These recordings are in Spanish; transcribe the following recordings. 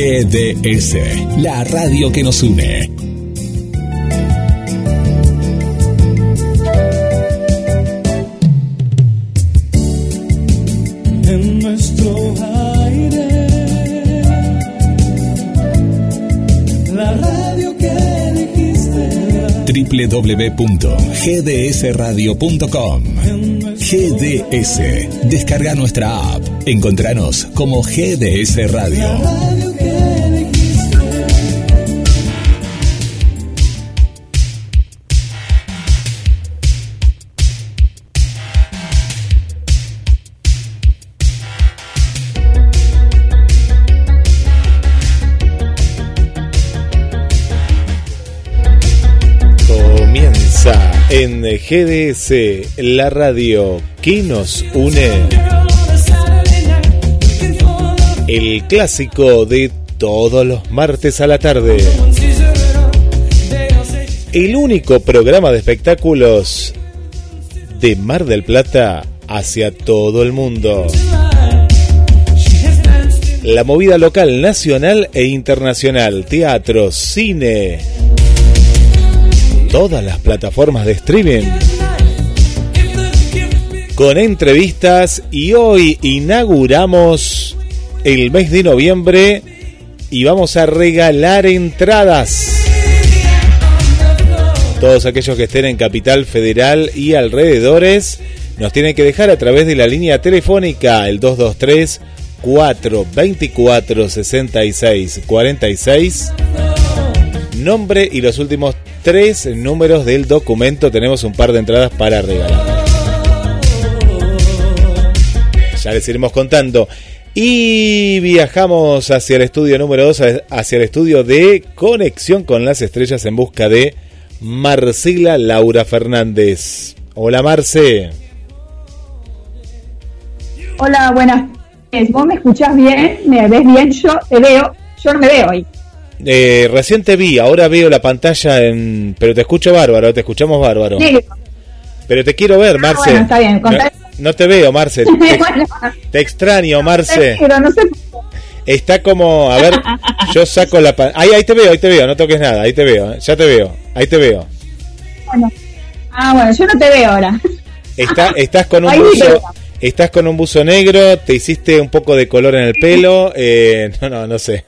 GDS, la radio que nos une. En nuestro aire, la radio que elegiste. www.gdsradio.com GDS. Descarga nuestra app. Encontranos como GDS Radio. GDS, la radio que nos une. El clásico de todos los martes a la tarde. El único programa de espectáculos de Mar del Plata hacia todo el mundo. La movida local, nacional e internacional, teatro, cine, todas las plataformas de streaming. Con entrevistas y hoy inauguramos el mes de noviembre y vamos a regalar entradas. Todos aquellos que estén en Capital Federal y alrededores nos tienen que dejar a través de la línea telefónica el 223 424 66 46 nombre y los últimos tres números del documento. Tenemos un par de entradas para regalar. Ya les iremos contando. Y viajamos hacia el estudio número 2, hacia el estudio de Conexión con las Estrellas en busca de Marcela Laura Fernández. Hola Marce. Hola, buenas. ¿Vos me escuchás bien? ¿Me ves bien? Yo te veo. Yo no me veo hoy. Eh, recién te vi, ahora veo la pantalla en... Pero te escucho bárbaro, te escuchamos bárbaro. Pero te quiero ver, Ah, Marce. bueno, está bien. No, te veo, Marce. Te, Bueno, te extraño, Marce. pero no sé. Está como, a ver, yo saco la pantalla. Ahí, ahí te veo, ahí te veo, no toques nada, ahí te veo, eh, ya te veo, ahí te veo. Bueno. Ah, bueno, yo no te veo ahora. Está, estás con un buzo, estás con un buzo negro, te hiciste un poco de color en el pelo, eh, no, no, no sé.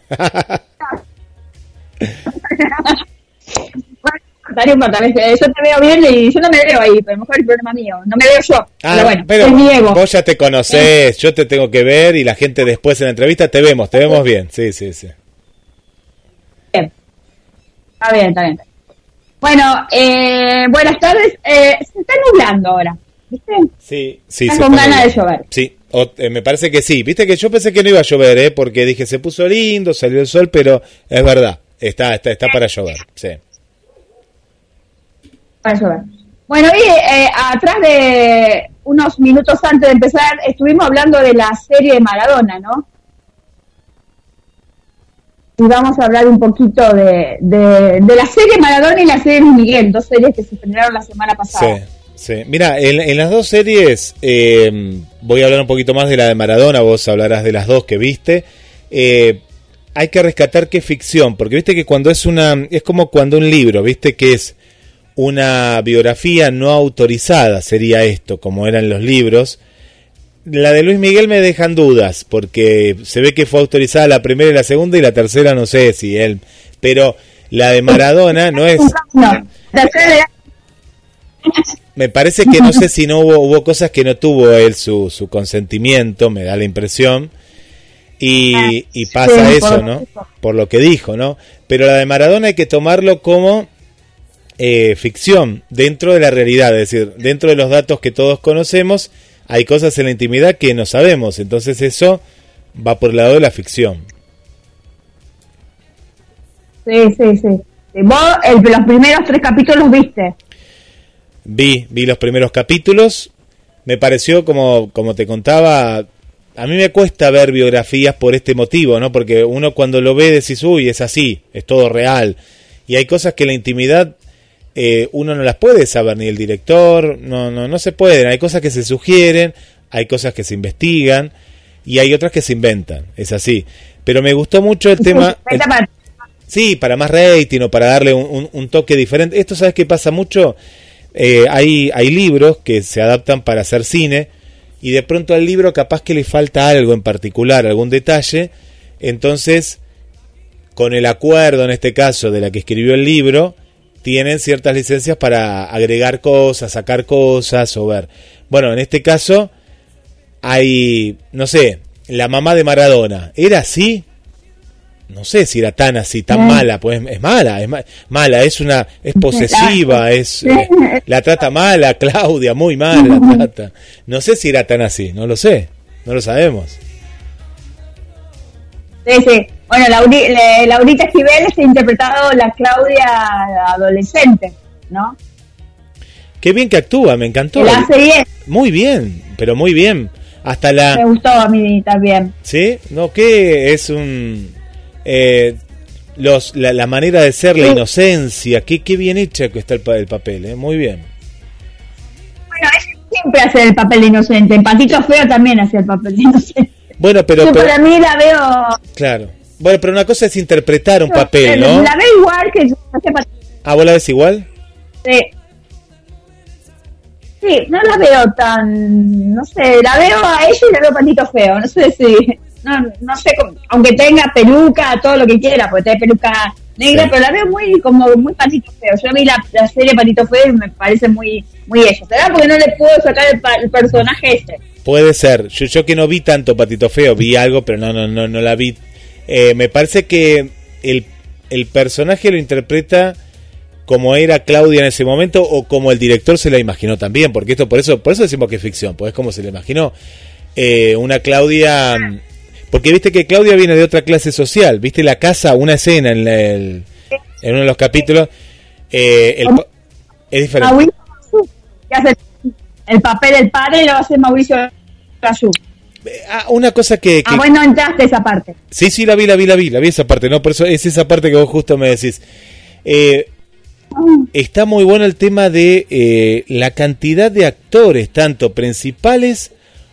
Bueno, Darío, tal vez, yo te veo bien y yo no me veo ahí, pero a lo mejor el problema mío. No me veo yo. Ah, pero bueno, pero mi ego. vos ya te conocés, yo te tengo que ver y la gente después en la entrevista te vemos, te vemos bien, sí, sí, sí. Bien. Está bien, está bien. Bueno, eh, buenas tardes. Eh, se está nublando ahora. ¿Viste? Sí, sí, Estás se con ganas de llover. Sí, o- eh, me parece que sí. Viste que yo pensé que no iba a llover, ¿eh? Porque dije, se puso lindo, salió el sol, pero es verdad, está, está, está para llover, sí. Para llover. Bueno, y eh, atrás de unos minutos antes de empezar, estuvimos hablando de la serie de Maradona, ¿no? Y vamos a hablar un poquito de, de, de la serie Maradona y la serie Luis Miguel, dos series que se estrenaron la semana pasada. Sí, sí. Mira, en, en las dos series, eh, voy a hablar un poquito más de la de Maradona, vos hablarás de las dos que viste. Eh, hay que rescatar que es ficción, porque viste que cuando es una, es como cuando un libro, viste que es una biografía no autorizada, sería esto, como eran los libros. La de Luis Miguel me dejan dudas, porque se ve que fue autorizada la primera y la segunda, y la tercera no sé si él. Pero la de Maradona no es. No, Me parece que no sé si no hubo, hubo cosas que no tuvo él su, su consentimiento, me da la impresión. Y, y pasa Sí, eso, por- ¿no? Por lo que dijo, ¿no? Pero la de Maradona hay que tomarlo como eh, ficción, dentro de la realidad, es decir, dentro de los datos que todos conocemos, hay cosas en la intimidad que no sabemos, entonces eso va por el lado de la ficción. Sí, sí, sí. Sí, Vos el- los primeros tres capítulos viste. Vi, vi los primeros capítulos. Me pareció, como, como te contaba, a mí me cuesta ver biografías por este motivo, ¿no? Porque uno cuando lo ve decís, uy, es así, es todo real. Y hay cosas que la intimidad eh, uno no las puede saber, ni el director, no, no, no se pueden. Hay cosas que se sugieren, hay cosas que se investigan y hay otras que se inventan, es así. Pero me gustó mucho el tema... el-. Sí, para más rating o para darle un, un- un toque diferente. Esto, ¿sabes qué pasa mucho? Eh, hay, hay libros que se adaptan para hacer cine y de pronto al libro capaz que le falta algo en particular, algún detalle. Entonces, con el acuerdo, en este caso, de la que escribió el libro, tienen ciertas licencias para agregar cosas, sacar cosas o ver. Bueno, en este caso hay, no sé, la mamá de Maradona. ¿Era así? No sé si era tan así, tan mala, pues es mala, es ma- mala, es una, es posesiva, es, eh, la trata mala, Claudia, muy mal la trata. No sé si era tan así, no lo sé, no lo sabemos. Sí, sí. Bueno, Lauri- le- Laurita Esquivel está interpretado la Claudia adolescente, ¿no? Qué bien que actúa, me encantó. La hace bien. Muy bien, pero muy bien. Hasta Me la, gustó a mí también. ¿sí? No, que es un, eh, los, la, la manera de ser, la inocencia, qué, qué bien hecha que está el, pa- el papel, eh, muy bien. Bueno, ella siempre hace el papel de inocente. En Patito Feo también hace el papel de inocente. Bueno, pero, Yo pero- para mí la veo... claro. Bueno, pero una cosa es interpretar un papel, ¿no? La veo igual que hace Patito Ah, ¿vos la ves igual? Sí. Sí, no la veo tan, no sé, la veo a ella y la veo patito feo, no sé si, no, no sé, aunque tenga peluca, todo lo que quiera, porque tiene peluca negra, Sí. pero la veo muy, como muy patito feo. Yo vi la, la serie Patito Feo y me parece muy, muy ella. ¿Será porque no le puedo sacar el, el personaje este? Puede ser. Yo, yo que no vi tanto Patito Feo, vi algo, pero no, no, no, no la vi. Eh, me parece que el, el personaje lo interpreta como era Claudia en ese momento o como el director se la imaginó también, porque esto por eso por eso decimos que es ficción, pues es como se la imaginó Eh, una Claudia porque viste que Claudia viene de otra clase social, viste la casa, una escena en, el- en uno de los capítulos eh, el es diferente. Hace el papel del padre y lo hace Mauricio Gazú. Ah, una cosa que, que- Ah, bueno, entraste esa parte. Sí, sí, la vi, la vi, la vi, la vi esa parte, ¿no? Por eso es esa parte que vos justo me decís. Eh, está muy bueno el tema de eh, la cantidad de actores, tanto principales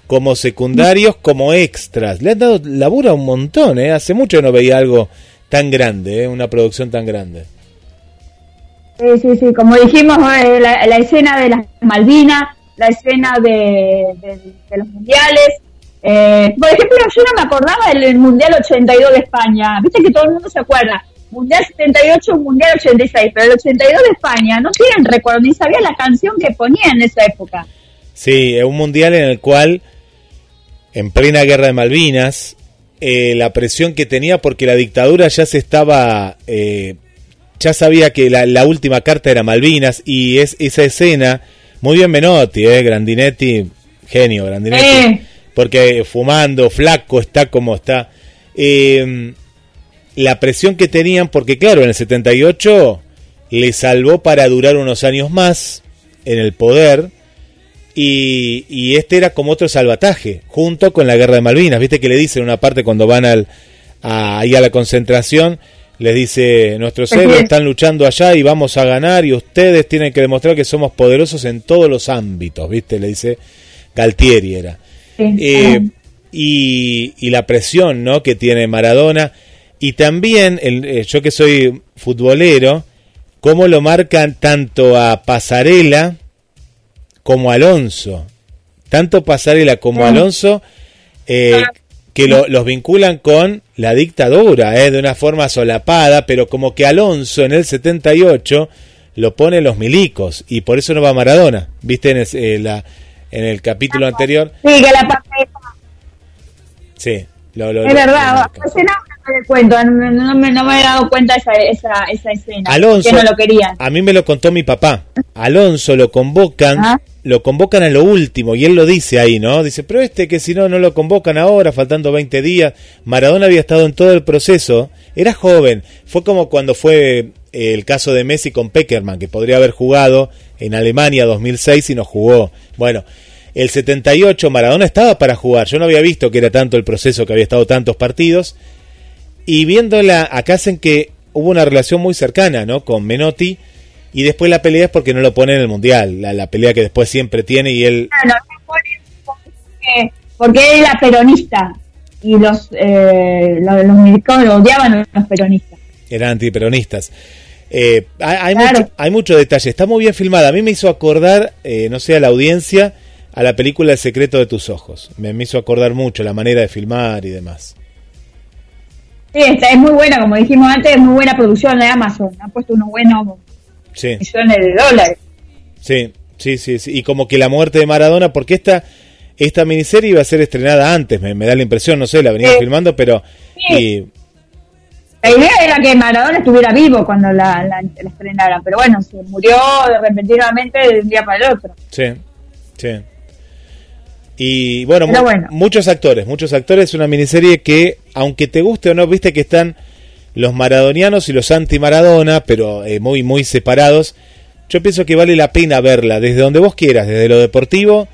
como secundarios, como extras. Le han dado labura un montón, ¿eh? Hace mucho que no veía algo tan grande, ¿eh? Una producción tan grande. Sí, sí, sí, como dijimos, eh, la, la escena de las Malvinas, la escena de, de- de los mundiales. Eh, por ejemplo, yo no me acordaba del Mundial 82 de España. Viste que todo el mundo se acuerda. Mundial 78, Mundial 86, pero el 82 de España no tienen recuerdo, ni sabía la canción que ponía en esa época. Sí, es un mundial en el cual, en plena guerra de Malvinas, eh, la presión que tenía porque la dictadura ya se estaba, eh, ya sabía que la, la última carta era Malvinas y es esa escena, muy bien Menotti, eh, Grandinetti, genio Grandinetti, Eh. porque fumando, flaco, está como está. Eh, la presión que tenían, porque claro, en el 78 le salvó para durar unos años más en el poder. Y, y este era como otro salvataje, junto con la guerra de Malvinas. Viste que le dicen una parte cuando van al, a, ahí a la concentración, les dice, nuestros héroes es. están luchando allá y vamos a ganar y ustedes tienen que demostrar que somos poderosos en todos los ámbitos, ¿viste? Le dice Galtieri era. Sí. Eh, y, y la presión ¿no? que tiene Maradona. Y también, el, eh, yo que soy futbolero, cómo lo marcan tanto a Pasarela como Alonso. Tanto Pasarela como Ah. Alonso, eh, que lo- los vinculan con la dictadura, eh, de una forma solapada, pero como que Alonso en el 78 lo pone los milicos, y por eso no va Maradona. ¿Viste en el, eh, la- en el capítulo anterior? Sí, que la Sí, lo, lo- Es lo- verdad, no me cuento, no, no me, no me he dado cuenta esa, esa, esa escena. Alonso, que no lo querían. a mí me lo contó mi papá. Alonso lo convocan, Ah. Lo convocan a lo último y él lo dice ahí, ¿no? Dice, pero este que si no, no lo convocan ahora, faltando 20 días. Maradona había estado en todo el proceso, era joven. Fue como cuando fue eh, el caso de Messi con Peckerman, que podría haber jugado en Alemania 2006 y no jugó. Bueno, el 78 Maradona estaba para jugar. Yo no había visto que era tanto el proceso, que había estado tantos partidos. Y viéndola, acá hacen que hubo una relación muy cercana, ¿no? Con Menotti. Y después la pelea es porque no lo pone en el mundial. La, la pelea que después siempre tiene y él. Claro, porque, porque él era peronista. y los, eh, los, los militantes lo odiaban a los peronistas. Eran antiperonistas. Eh, hay, hay Claro. mucho, hay mucho detalle, está muy bien filmada. A mí me hizo acordar, eh, no sé, a la audiencia, a la película El secreto de tus ojos. Me, me hizo acordar mucho la manera de filmar y demás. Sí, esta es muy buena, como dijimos antes, es muy buena producción de Amazon. Han puesto unos buenos Sí, millones de dólares. sí, sí, sí, sí. Y como que la muerte de Maradona, porque esta, esta miniserie iba a ser estrenada antes, me, me da la impresión, no sé, la venían Sí. filmando, pero... Sí. Y, La idea era que Maradona estuviera vivo cuando la, la, la estrenaran, pero bueno, se murió repentinamente de un día para el otro. Sí, sí. Y bueno, bueno. muchos actores, muchos actores. Es una miniserie que, aunque te guste o no, viste que están los maradonianos y los anti-Maradona, pero eh, muy, muy separados. Yo pienso que vale la pena verla desde donde vos quieras, desde lo deportivo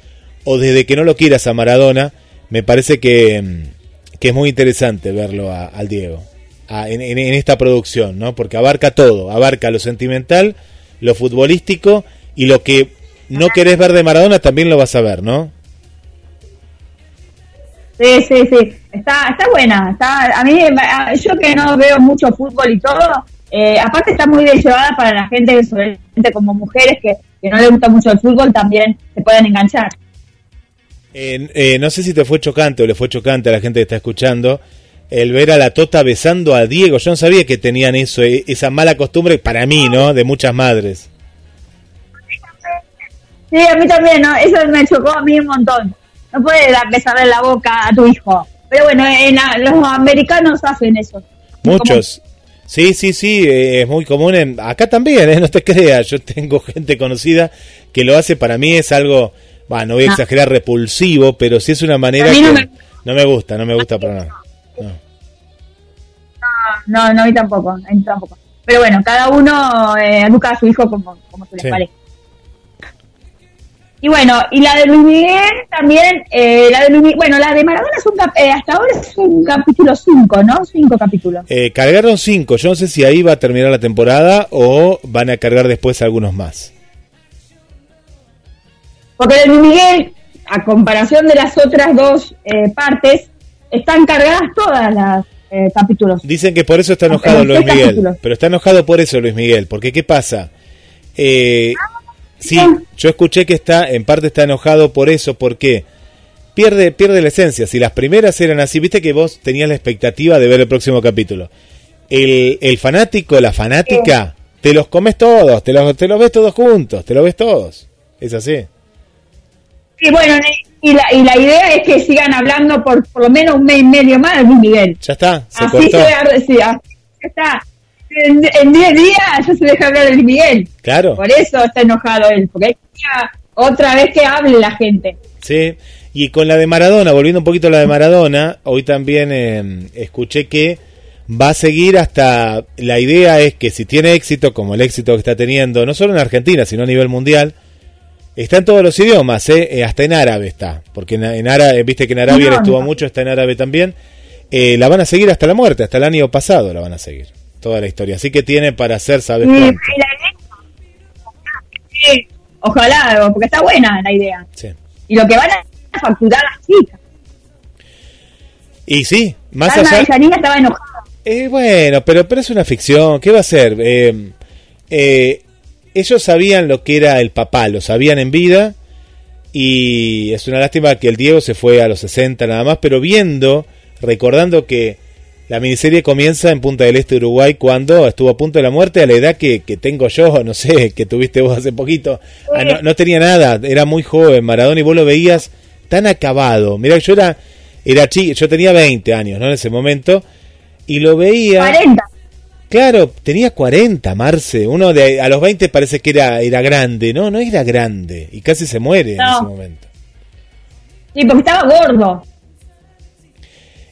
o desde que no lo quieras a Maradona. Me parece que, mm, que es muy interesante verlo a- al Diego a- en, en- en esta producción, ¿no? Porque abarca todo, abarca lo sentimental, lo futbolístico y lo que no querés ver de Maradona también lo vas a ver, ¿no? Sí, sí, sí. Está, está buena. Está, a mí, a- yo que no veo mucho fútbol y todo, eh, aparte está muy bien llevada para la gente, sobre gente como mujeres que, que no le gusta mucho el fútbol, también se pueden enganchar. Eh, eh, no sé si te fue chocante o le fue chocante a la gente que está escuchando el ver a la Tota besando a Diego. Yo no sabía que tenían eso, eh, esa mala costumbre para mí, ¿no? De muchas madres. Sí, a mí también, ¿no? Eso me chocó a mí un montón. No puedes dar- besarle la boca a tu hijo. Pero bueno, en la- los americanos hacen eso. Muchos. Sí, sí, sí, eh, es muy común. En, acá también, ¿eh? no te creas. Yo tengo gente conocida que lo hace. Para mí es algo, bueno, no voy a No. exagerar, repulsivo, pero sí es una manera que no me- no me gusta, no me gusta para nada. No. No, no, a mí tampoco, a mí tampoco. Pero bueno, cada uno eh, educa a su hijo como, como se les Sí. parezca. Y bueno, y la de Luis Miguel también, eh, la de Luis Miguel, bueno, la de Maradona es un cap- eh, hasta ahora es un capítulo 5, ¿no? Cinco capítulos. Eh, cargaron cinco. Yo no sé si ahí va a terminar la temporada o van a cargar después algunos más. Porque de Luis Miguel, a comparación de las otras dos eh, partes, están cargadas todas las eh, capítulos. Dicen que por eso está enojado Luis Miguel. Pero está enojado por eso Luis Miguel. Porque ¿qué pasa? Eh, sí, yo escuché que está, en parte está enojado por eso. porque Pierde, pierde la esencia. Si las primeras eran así, viste que vos tenías la expectativa de ver el próximo capítulo. El, el fanático, la fanática, te los comes todos, te los, te los ves todos juntos, te los ves todos. Es así. Y bueno, y la, y la idea es que sigan hablando por por lo menos un mes y medio más de Miguel. Ya está, se así cortó. se sí, así está. En en 10 días ya se deja hablar de Luis Miguel. Claro. Por eso está enojado él, porque hay que- otra vez que hable la gente. Sí, y con la de Maradona, volviendo un poquito a la de Maradona, hoy también eh, escuché que va a seguir hasta, la idea es que si tiene éxito, como el éxito que está teniendo, no solo en Argentina, sino a nivel mundial, está en todos los idiomas, eh, eh, hasta en árabe está, porque en, en árabe, viste que en Arabia No, estuvo mucho, está en árabe también, eh, la van a seguir hasta la muerte, hasta el año pasado la van a seguir, toda la historia, así que tiene para hacer, ¿sabes cuánto? sí, ojalá, porque está buena la idea. Sí. Y lo que van a facturar las chicas. Y sí, más Alma allá... de estaba enojada. Eh, bueno, pero, pero es una ficción. ¿Qué va a ser? Eh, eh, ellos sabían lo que era el papá, lo sabían en vida. Y es una lástima que el Diego se fue a los 60 nada más, pero viendo, recordando que la miniserie comienza en Punta del Este, Uruguay, cuando estuvo a punto de la muerte, a la edad que, que tengo yo, no sé, que tuviste vos hace poquito. Ah, no, no tenía nada, era muy joven, Maradona, y vos lo veías tan acabado. Mirá, yo era, era chico, yo tenía 20 años, ¿no? En ese momento, y lo veía. 40. Claro, tenía 40, Marce. Uno de a los 20 parece que era, era grande. No, no era grande. Y casi se muere en ese momento. Sí, porque estaba gordo.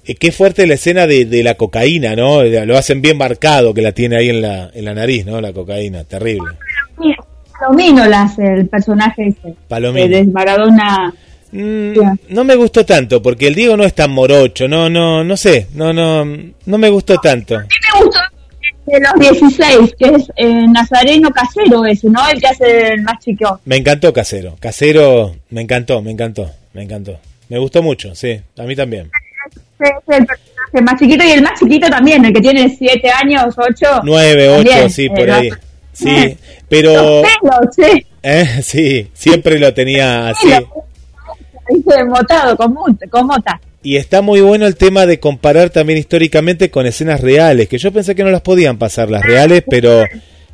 Eh, qué fuerte la escena de, de la cocaína, ¿no? Lo hacen bien marcado que la tiene ahí en la, en la nariz, ¿no? La cocaína, terrible. Palomino la hace el personaje ese. Palomino. De Maradona. Mm, no me gustó tanto, porque el Diego no es tan morocho, no, no, no sé, no, no, no me gustó tanto. A mí me gustó de los 16, que es eh, Nazareno Casero ese, ¿no? El que hace el más chico. Me encantó Casero, Casero, me encantó, me encantó, me encantó. Me gustó mucho, sí, a mí también. Es ese es el personaje más chiquito y el más chiquito también, el que tiene siete años, ocho. Nueve, ocho, también, sí, eh, por ahí. Sí, pero... Los pelos, sí. eh, sí, siempre lo tenía así. Motado, con, con mota. Y está muy bueno el tema de comparar también históricamente con escenas reales, que yo pensé que no las podían pasar las reales, pero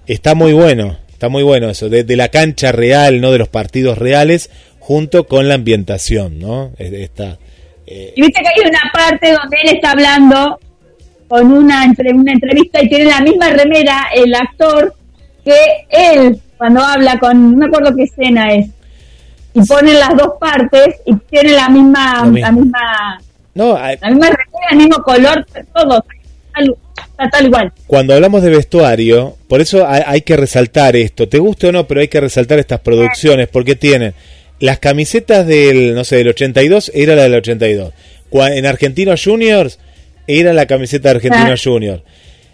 está muy bueno, está muy bueno eso, de, de la cancha real, no de los partidos reales, junto con la ambientación, ¿no? Es- Está, eh, Y viste que hay una parte donde él está hablando con una, entre, una entrevista y tiene la misma remera el actor que él cuando habla con, no me acuerdo qué escena es, y pone las dos partes y tiene la misma, la misma, no, la misma remera, el mismo color, todo, tal, está tal igual. cuando hablamos de vestuario, por eso hay, hay que resaltar esto, te guste o no, pero hay que resaltar estas producciones, porque tienen las camisetas del, no sé, del 82, era la del 82. Cua- En Argentinos Juniors, era la camiseta de Argentinos Juniors.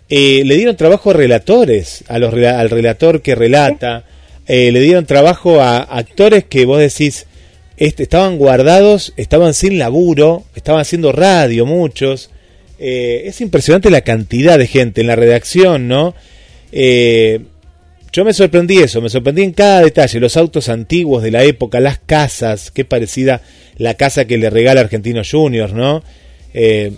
Eh, le dieron trabajo a relatores, a los, al relator que relata, eh, le dieron trabajo a actores que vos decís, este, estaban guardados, estaban sin laburo, estaban haciendo radio muchos. Eh, es impresionante la cantidad de gente en la redacción, ¿no? Eh, yo me sorprendí eso, me sorprendí en cada detalle, los autos antiguos de la época, las casas, qué parecida la casa que le regala Argentinos Juniors, ¿no? Eh,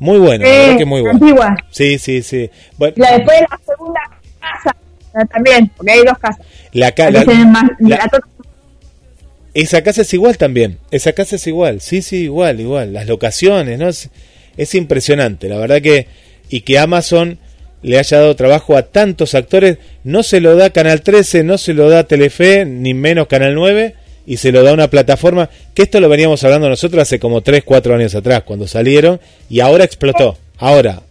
muy bueno, la verdad que muy bueno. antigua. Sí, sí, sí. Bueno, la, después la segunda casa también, porque hay dos casas. la, ca- Aquí la- tienen más- la- la to- esa casa es igual también, esa casa es igual, sí, sí, igual, igual. Las locaciones, ¿no? Es, es impresionante, la verdad que... Y que Amazon le haya dado trabajo a tantos actores, no se lo da Canal 13, no se lo da Telefe, ni menos Canal 9, y se lo da una plataforma, que esto lo veníamos hablando nosotros hace como 3, 4 años atrás, cuando salieron, y ahora explotó. Ahora,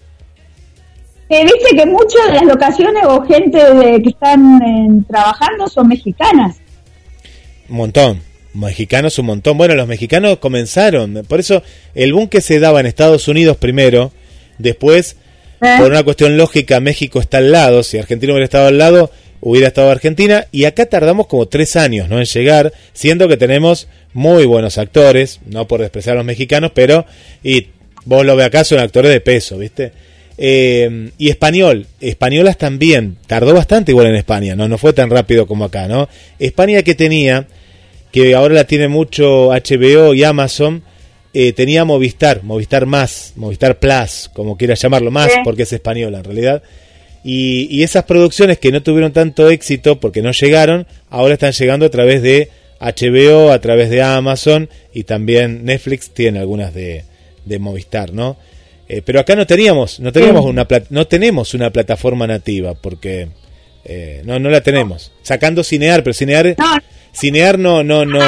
que viste que muchas de las locaciones o gente de- que están eh, trabajando son mexicanas. Un montón. Mexicanos un montón. Bueno, los mexicanos comenzaron. Por eso el boom que se daba en Estados Unidos primero, después, ¿eh? por una cuestión lógica, México está al lado. Si Argentina hubiera estado al lado, hubiera estado Argentina. Y acá tardamos como tres años ¿no? en llegar, siendo que tenemos muy buenos actores, no por despreciar a los mexicanos, pero y vos lo ve acá, son actores de peso, ¿viste? Eh, y español, españolas también, tardó bastante igual en España, no no fue tan rápido como acá, ¿no? España que tenía, que ahora la tiene mucho HBO y Amazon, eh, tenía Movistar, Movistar más, Movistar Plus, como quieras llamarlo más, Sí. porque es española en realidad. Y, y esas producciones que no tuvieron tanto éxito porque no llegaron, ahora están llegando a través de HBO, a través de Amazon y también Netflix tiene algunas de, de Movistar, ¿no? Eh, pero acá no teníamos, no teníamos Sí. una no tenemos una plataforma nativa porque eh, no no la tenemos. Sacando Cinear, pero Cinear No, Cinear no no no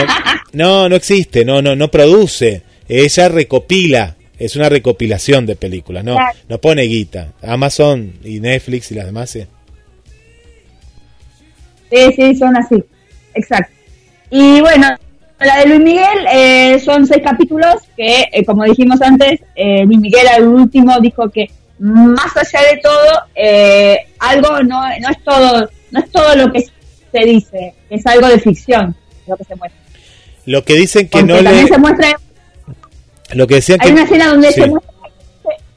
no no existe, no no no produce. Ella recopila, es una recopilación de películas, no Claro. no pone guita. Amazon y Netflix y las demás sí. sí, sí, son así. Exacto. Y bueno, la de Luis Miguel eh, son seis capítulos que, eh, como dijimos antes, eh, Luis Miguel al último dijo que más allá de todo, eh, algo no, no es todo, no es todo lo que se dice, es algo de ficción lo que se muestra. Lo que dicen que no también le se muestra lo que decían Hay que una escena donde sí. se muestra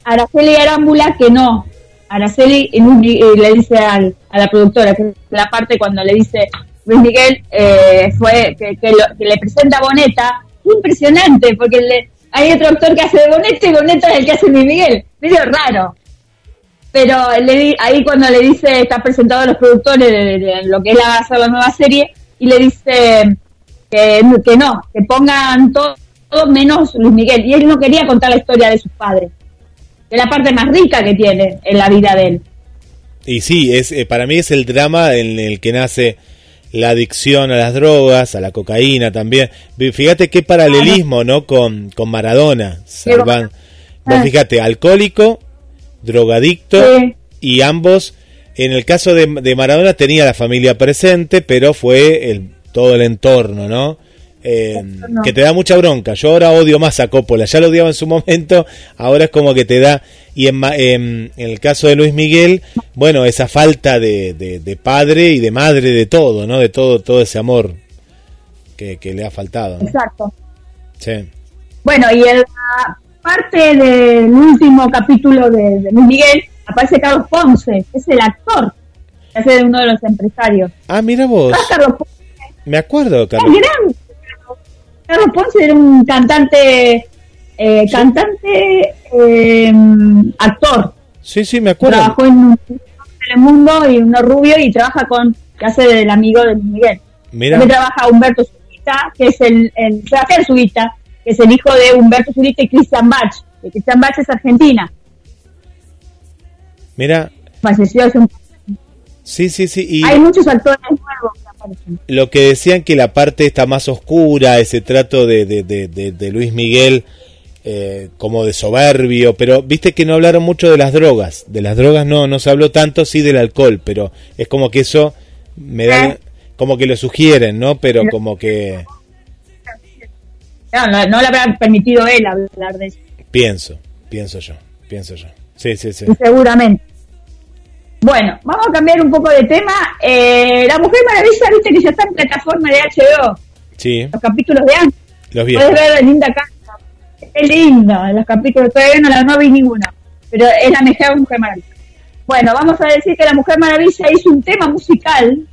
a Araceli Arámbula que no. Araceli Luis Mi- eh, le dice al- a la productora, que es la parte cuando le dice Luis Miguel eh, fue que, que lo- que le presenta a Boneta, impresionante, porque le- hay otro actor que hace de Boneta y Boneta es el que hace Luis Miguel, medio raro. Pero le di- ahí cuando le dice, está presentado a los productores de, de lo que es la nueva serie, y le dice que, que no, que pongan todo, todo menos Luis Miguel. Y él no quería contar la historia de sus padres, de la parte más rica que tiene en la vida de él. Y sí, es eh, para mí es el drama en el que nace la adicción a las drogas, a la cocaína también. Fíjate qué paralelismo, ¿no? Con, con Maradona. Salvan- Vos Ah. fíjate, alcohólico, drogadicto Sí. y ambos, en el caso de, de Maradona tenía la familia presente, pero fue el, todo el entorno, ¿no? Eh, entorno. que te da mucha bronca. Yo ahora odio más a Coppola, ya lo odiaba en su momento, ahora es como que te da. Y en, ma- en, en el caso de Luis Miguel, bueno, esa falta de, de, de padre y de madre, de todo, ¿no? De todo, todo ese amor que, que le ha faltado. ¿no? Exacto. Sí. Bueno, y en la, parte del último capítulo de, de Luis Miguel, aparece Carlos Ponce, que es el actor que hace de uno de los empresarios. Ah, mira vos. Carlos Ponce Me acuerdo, es Carlos. Carlos Ponce era un cantante, eh, cantante, eh, actor. Sí, sí, me acuerdo. Trabajó en un Telemundo y uno rubio y trabaja con, que hace del amigo de Luis Miguel. Mira, También trabaja Humberto Zurita, que es el, el Sebastián Zurita, que es el hijo de Humberto Zurita y Christian Bach. Que Christian Bach es argentina. mira. Falleció hace un... Sí, sí, sí. Y Hay muchos actores nuevos. Lo que decían que la parte está más oscura, ese trato de, de, de, de- Luis Miguel eh, como de soberbio, pero viste que no hablaron mucho de las drogas. De las drogas no, no se habló tanto, sí del alcohol, pero es como que eso me da... ¿Eh? Como que lo sugieren, ¿no? Pero como que No, no, no le habrá permitido él hablar de eso, pienso, pienso yo, pienso yo. Sí, sí, sí. seguramente. Bueno, vamos a cambiar un poco de tema. Eh, la Mujer Maravilla, viste que ya está en plataforma de HBO, Sí, los capítulos de antes. los Puedes viejos. ver la linda casa. Es linda, los capítulos todavía no la no vi ninguna, pero es la mejor Mujer Maravilla. Bueno, vamos a decir que la Mujer Maravilla hizo un tema musical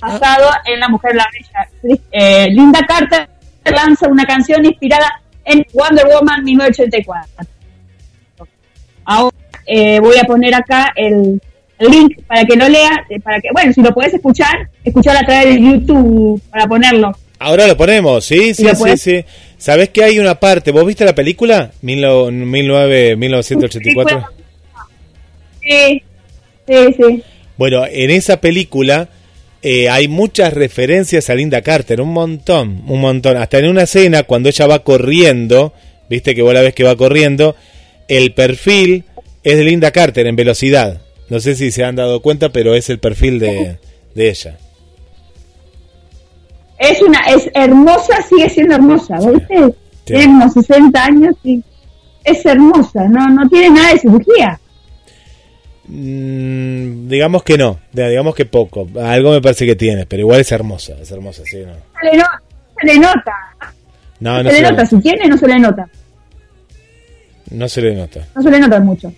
basado en la Mujer Maravilla. Eh, Linda Carter lanza una canción inspirada en Wonder Woman 1984. Ahora eh, voy a poner acá el link para que lo lea, eh, para que, bueno, si lo puedes escuchar, escuchar a través de YouTube para ponerlo. Ahora lo ponemos, sí, sí, sí, puedes? sí. ¿Sabés que hay una parte? ¿Vos viste la película? Mil no- 19 1984. Sí, sí, sí. Bueno, en esa película eh, hay muchas referencias a Linda Carter, un montón, un montón. Hasta en una escena, cuando ella va corriendo, viste que vos la ves que va corriendo, el perfil es de Linda Carter en velocidad. No sé si se han dado cuenta, pero es el perfil de, de ella. Es una, es hermosa, sigue siendo hermosa, ¿viste? Sí. Tiene como 60 años y es hermosa, no, no tiene nada de cirugía. Mm, digamos que no, digamos que poco. Algo me parece que tiene, pero igual es hermosa, es hermosa, sí, no. Se le, no- se le nota, No, no se se, le nota, si tiene no se le nota, no se le nota. no se le nota mucho.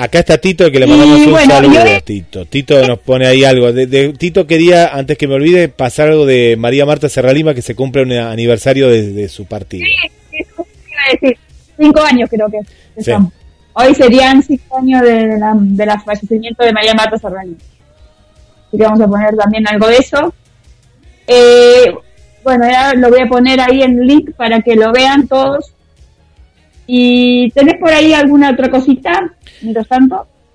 Acá está Tito que le Y mandamos un bueno, saludo yo- Tito. Tito nos pone ahí algo. De, de- Tito quería, antes que me olvide, pasar algo de María Marta Serralima que se cumple un aniversario de, de su partido. Eso iba a decir, cinco años creo que, Sí. Hoy serían cinco años de, de la, fallecimiento de María Marta Serrano. Así que vamos a poner también algo de eso. Eh, bueno, ya lo voy a poner ahí en link para que lo vean todos. ¿Y tenés por ahí alguna otra cosita?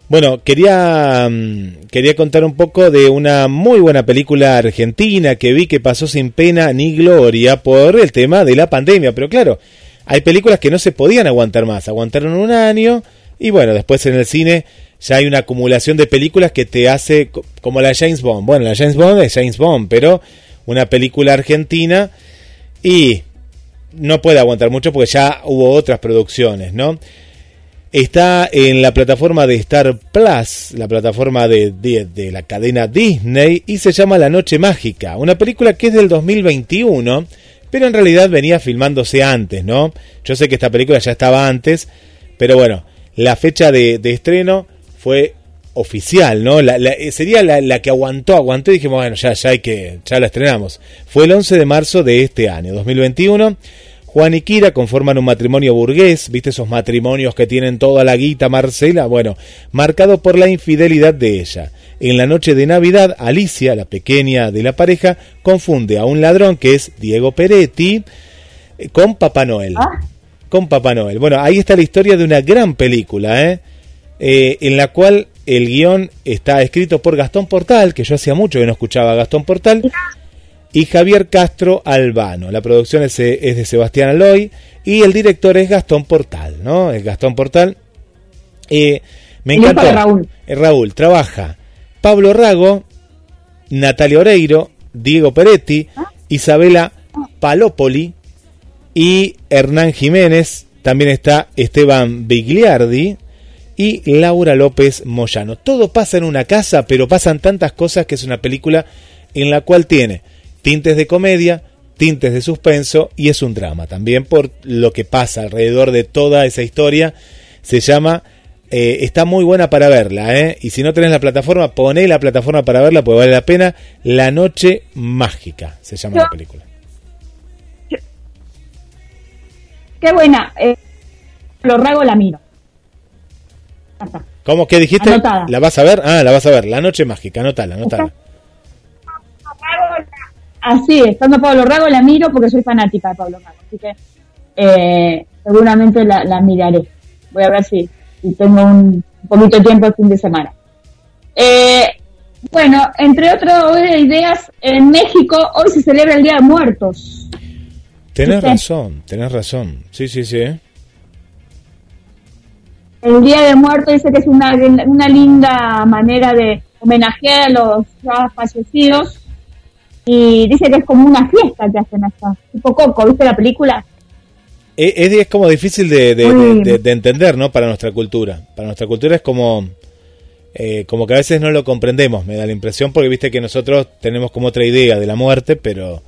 Bueno, quería, mm, quería contar un poco de una muy buena película argentina que vi que pasó sin pena ni gloria por el tema de la pandemia. Pero claro, hay películas que no se podían aguantar más. Aguantaron un año y bueno, después en el cine ya hay una acumulación de películas que te hace co- como la James Bond. Bueno, la James Bond es James Bond, pero una película argentina y no puede aguantar mucho porque ya hubo otras producciones, ¿no? Está en la plataforma de Star Plus, la plataforma de, de- la cadena Disney, y se llama La Noche Mágica, una película que es del 2021, pero en realidad venía filmándose antes, ¿no? Yo sé que esta película ya estaba antes, pero bueno, la fecha de, de estreno fue oficial, ¿no? La- la- eh, sería la, la que aguantó, aguantó y dijimos, bueno, ya, ya hay que, ya la estrenamos. Fue el 11 de marzo de este año, 2021. Juan y Kira conforman un matrimonio burgués, ¿viste esos matrimonios que tienen toda la guita, Marcela? Bueno, marcado por la infidelidad de ella. En la noche de Navidad, Alicia, la pequeña de la pareja, confunde a un ladrón que es Diego Peretti con Papá Noel. Ah. Con Papá Noel. Bueno, ahí está la historia de una gran película, ¿eh? Eh, en la cual el guion está escrito por Gastón Portal, que yo hacía mucho que no escuchaba a Gastón Portal, y Javier Castro Albano. La producción es, es de Sebastián Aloy y el director es Gastón Portal, ¿no? Es Gastón Portal. Eh, me de Raúl. Eh, Raúl, trabaja Pablo Rago, Natalia Oreiro, Diego Peretti, Isabela Palopoli y Hernán Jiménez. También está Esteban Bigliardi y Laura López Moyano. Todo pasa en una casa, pero pasan tantas cosas que es una película en la cual tiene tintes de comedia, tintes de suspenso y es un drama también por lo que pasa alrededor de toda esa historia. Se llama eh, está muy buena para verla, ¿eh? Y si no tenés la plataforma, poné la plataforma para verla, porque vale la pena. La Noche Mágica se llama la película. Qué buena. Eh, lo rago la miro. ¿Cómo que dijiste? Anotada. ¿La vas a ver? Ah, la vas a ver. La Noche Mágica, anótala, anótala. Así, estando Pablo Rago la miro porque soy fanática de Pablo Rago. Así que eh, seguramente la, la miraré. Voy a ver si, si tengo un, poquito de tiempo el fin de semana. Eh, bueno, entre otras ideas, en México hoy se celebra el Día de Muertos. Tenés Sí. razón, tenés razón. Sí, sí, sí. El Día de Muertos dice que es una, una linda manera de homenajear a los ya fallecidos y dice que es como una fiesta que hacen hasta tipo Coco, ¿viste la película? Es, es- es como difícil de, de- Muy- de- de- de entender, ¿no? Para nuestra cultura. Para nuestra cultura es como, eh, como que a veces no lo comprendemos, me da la impresión, porque viste que nosotros tenemos como otra idea de la muerte, pero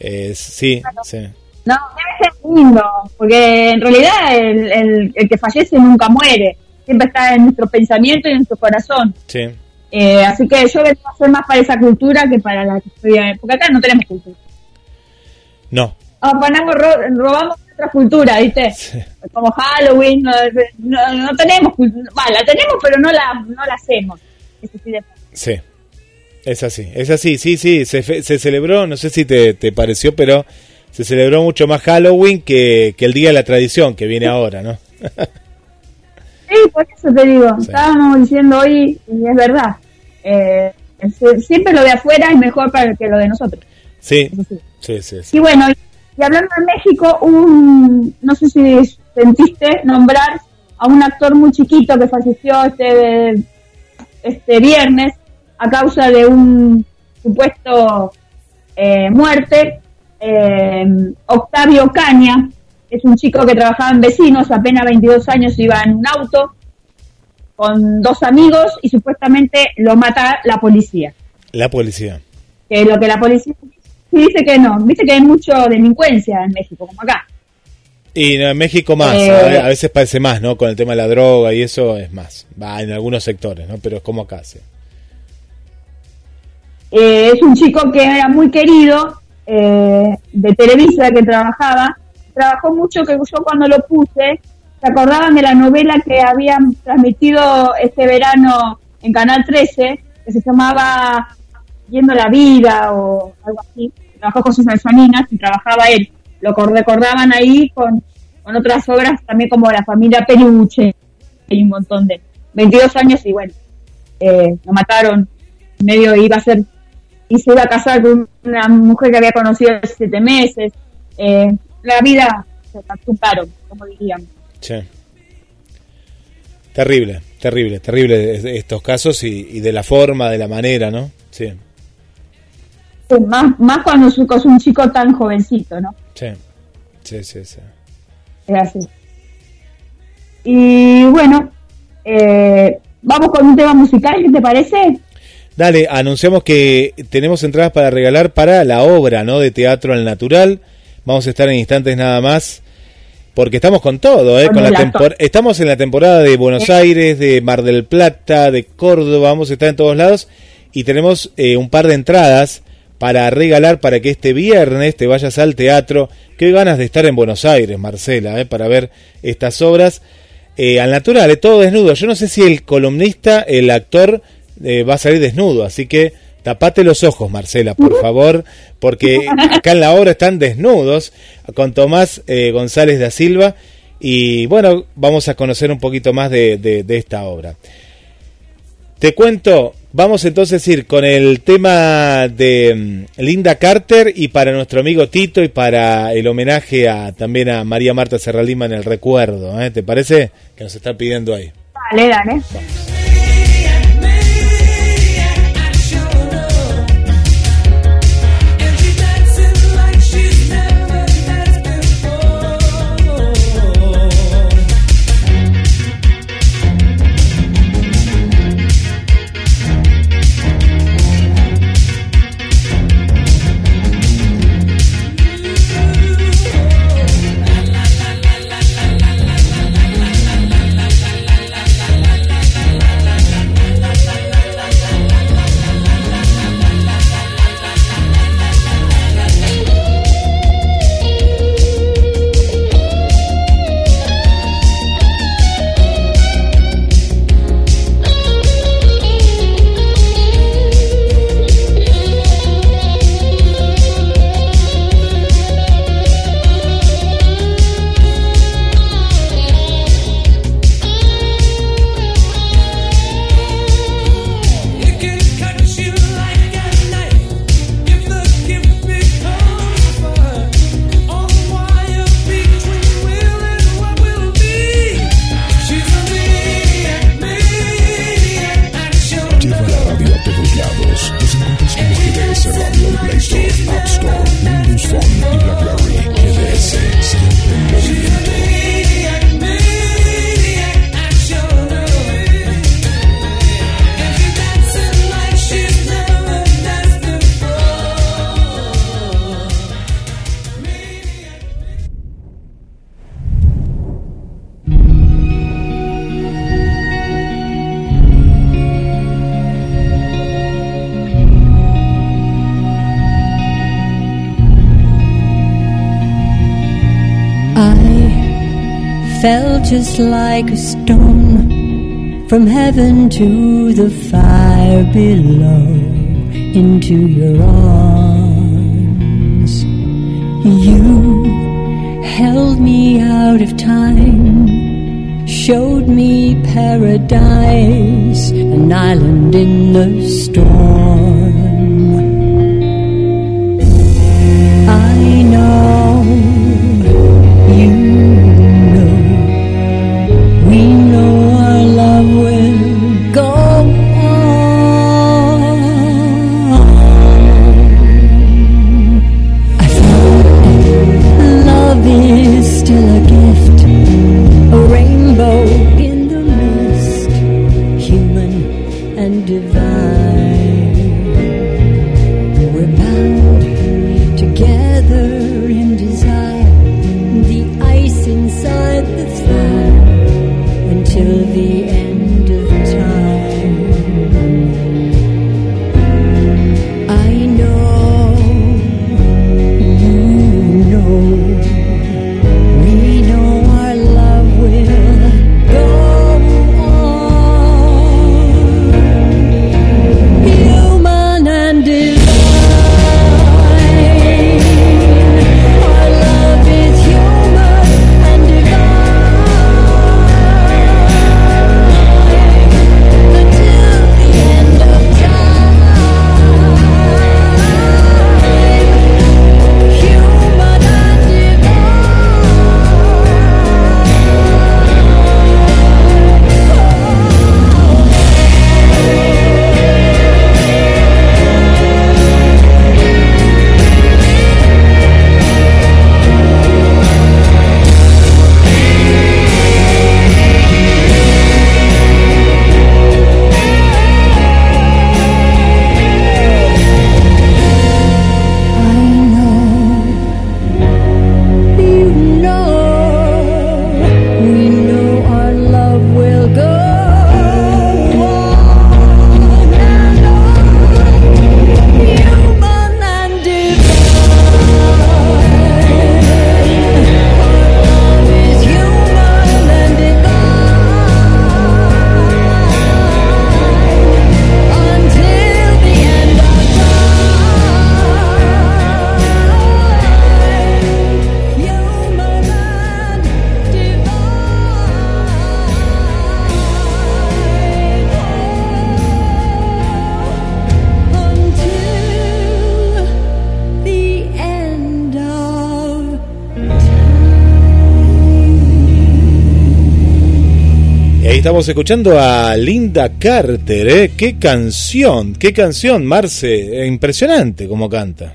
eh, sí, sí. No, debe ser lindo, porque en realidad el, el, el que fallece nunca muere, siempre está en nuestro pensamiento y en nuestro corazón. sí. Eh, así que yo vengo a ser más para esa cultura que para la que estoy, porque acá no tenemos cultura. No, Ah, ponemos, ro- robamos otra cultura, ¿viste? Sí. Como Halloween, no, no, no tenemos cultura, Va, la tenemos pero no la, no la hacemos. Eso sí de- sí. Es así, es así, sí, sí. Se, fe- se celebró, no sé si te, te pareció, pero se celebró mucho más Halloween que, que el Día de la Tradición que viene ahora, ¿no? Sí, por eso te digo, Sí. estábamos diciendo hoy, y es verdad, eh, se- siempre lo de afuera es mejor para que lo de nosotros. Sí, Eso sí. sí, sí. sí. Y bueno, y hablando de México, un, no sé si sentiste nombrar a un actor muy chiquito que falleció este, este viernes a causa de un supuesto eh, muerte. Eh, Octavio Caña es un chico que trabajaba en vecinos, apenas 22 años, iba en un auto con dos amigos y supuestamente lo mata la policía La policía. que lo que la policía dice que no, viste que hay mucha delincuencia en México, como acá. Y no, en México más, Eh, a veces parece más, ¿no? Con el tema de la droga y eso es más. Va en algunos sectores, ¿no? Pero es como acá, sí. Eh, es un chico que era muy querido, eh, de Televisa, que trabajaba, trabajó mucho, que yo cuando lo puse, se acordaban de la novela que habían transmitido este verano en Canal 13, que se llamaba Viendo la Vida o algo así, trabajó con sus Salinas y trabajaba él. Lo cor- recordaban ahí con, con otras obras también como La familia Peluche y un montón de 22 años y bueno, eh, lo mataron, medio iba a ser y se iba a casar con una mujer que había conocido hace siete meses. Eh, la vida se capturaron, como dirían. Sí. Terrible, terrible, terrible es- estos casos y, y de la forma, de la manera, ¿no? Sí, Sí, Más, más cuando es un- chico tan jovencito, ¿no? sí, sí, sí. sí. Así. Y bueno, eh, vamos con un tema musical, ¿qué te parece? Dale, anunciamos que tenemos entradas para regalar para la obra, ¿no? De Teatro al Natural. Vamos a estar en instantes nada más. Porque estamos con todo, ¿eh? Con la tempor- estamos en la temporada de Buenos Aires, de Mar del Plata, de Córdoba, vamos a estar en todos lados. Y tenemos eh, un par de entradas para regalar para que este viernes te vayas al teatro. Qué ganas de estar en Buenos Aires, Marcela, ¿eh? Para ver estas obras. Eh, al natural, ¿eh? todo desnudo. Yo no sé si el columnista, el actor, eh, va a salir desnudo, así que tapate los ojos, Marcela, por favor, porque acá en la obra están desnudos con Tomás eh, González da Silva y bueno, vamos a conocer un poquito más de, de- de esta obra. Te cuento, vamos entonces a ir con el tema de mm, Linda Carter y para nuestro amigo Tito y para el homenaje a también a María Marta Serralima en el recuerdo, ¿eh? ¿te parece? Que nos está pidiendo ahí. Dale, dale. Just like a stone from heaven to the fire below into your arms. You held me out of time, showed me paradise, an island in the storm. Estamos escuchando a Linda Carter, ¿eh? Qué canción, qué canción, Marce. Impresionante como canta.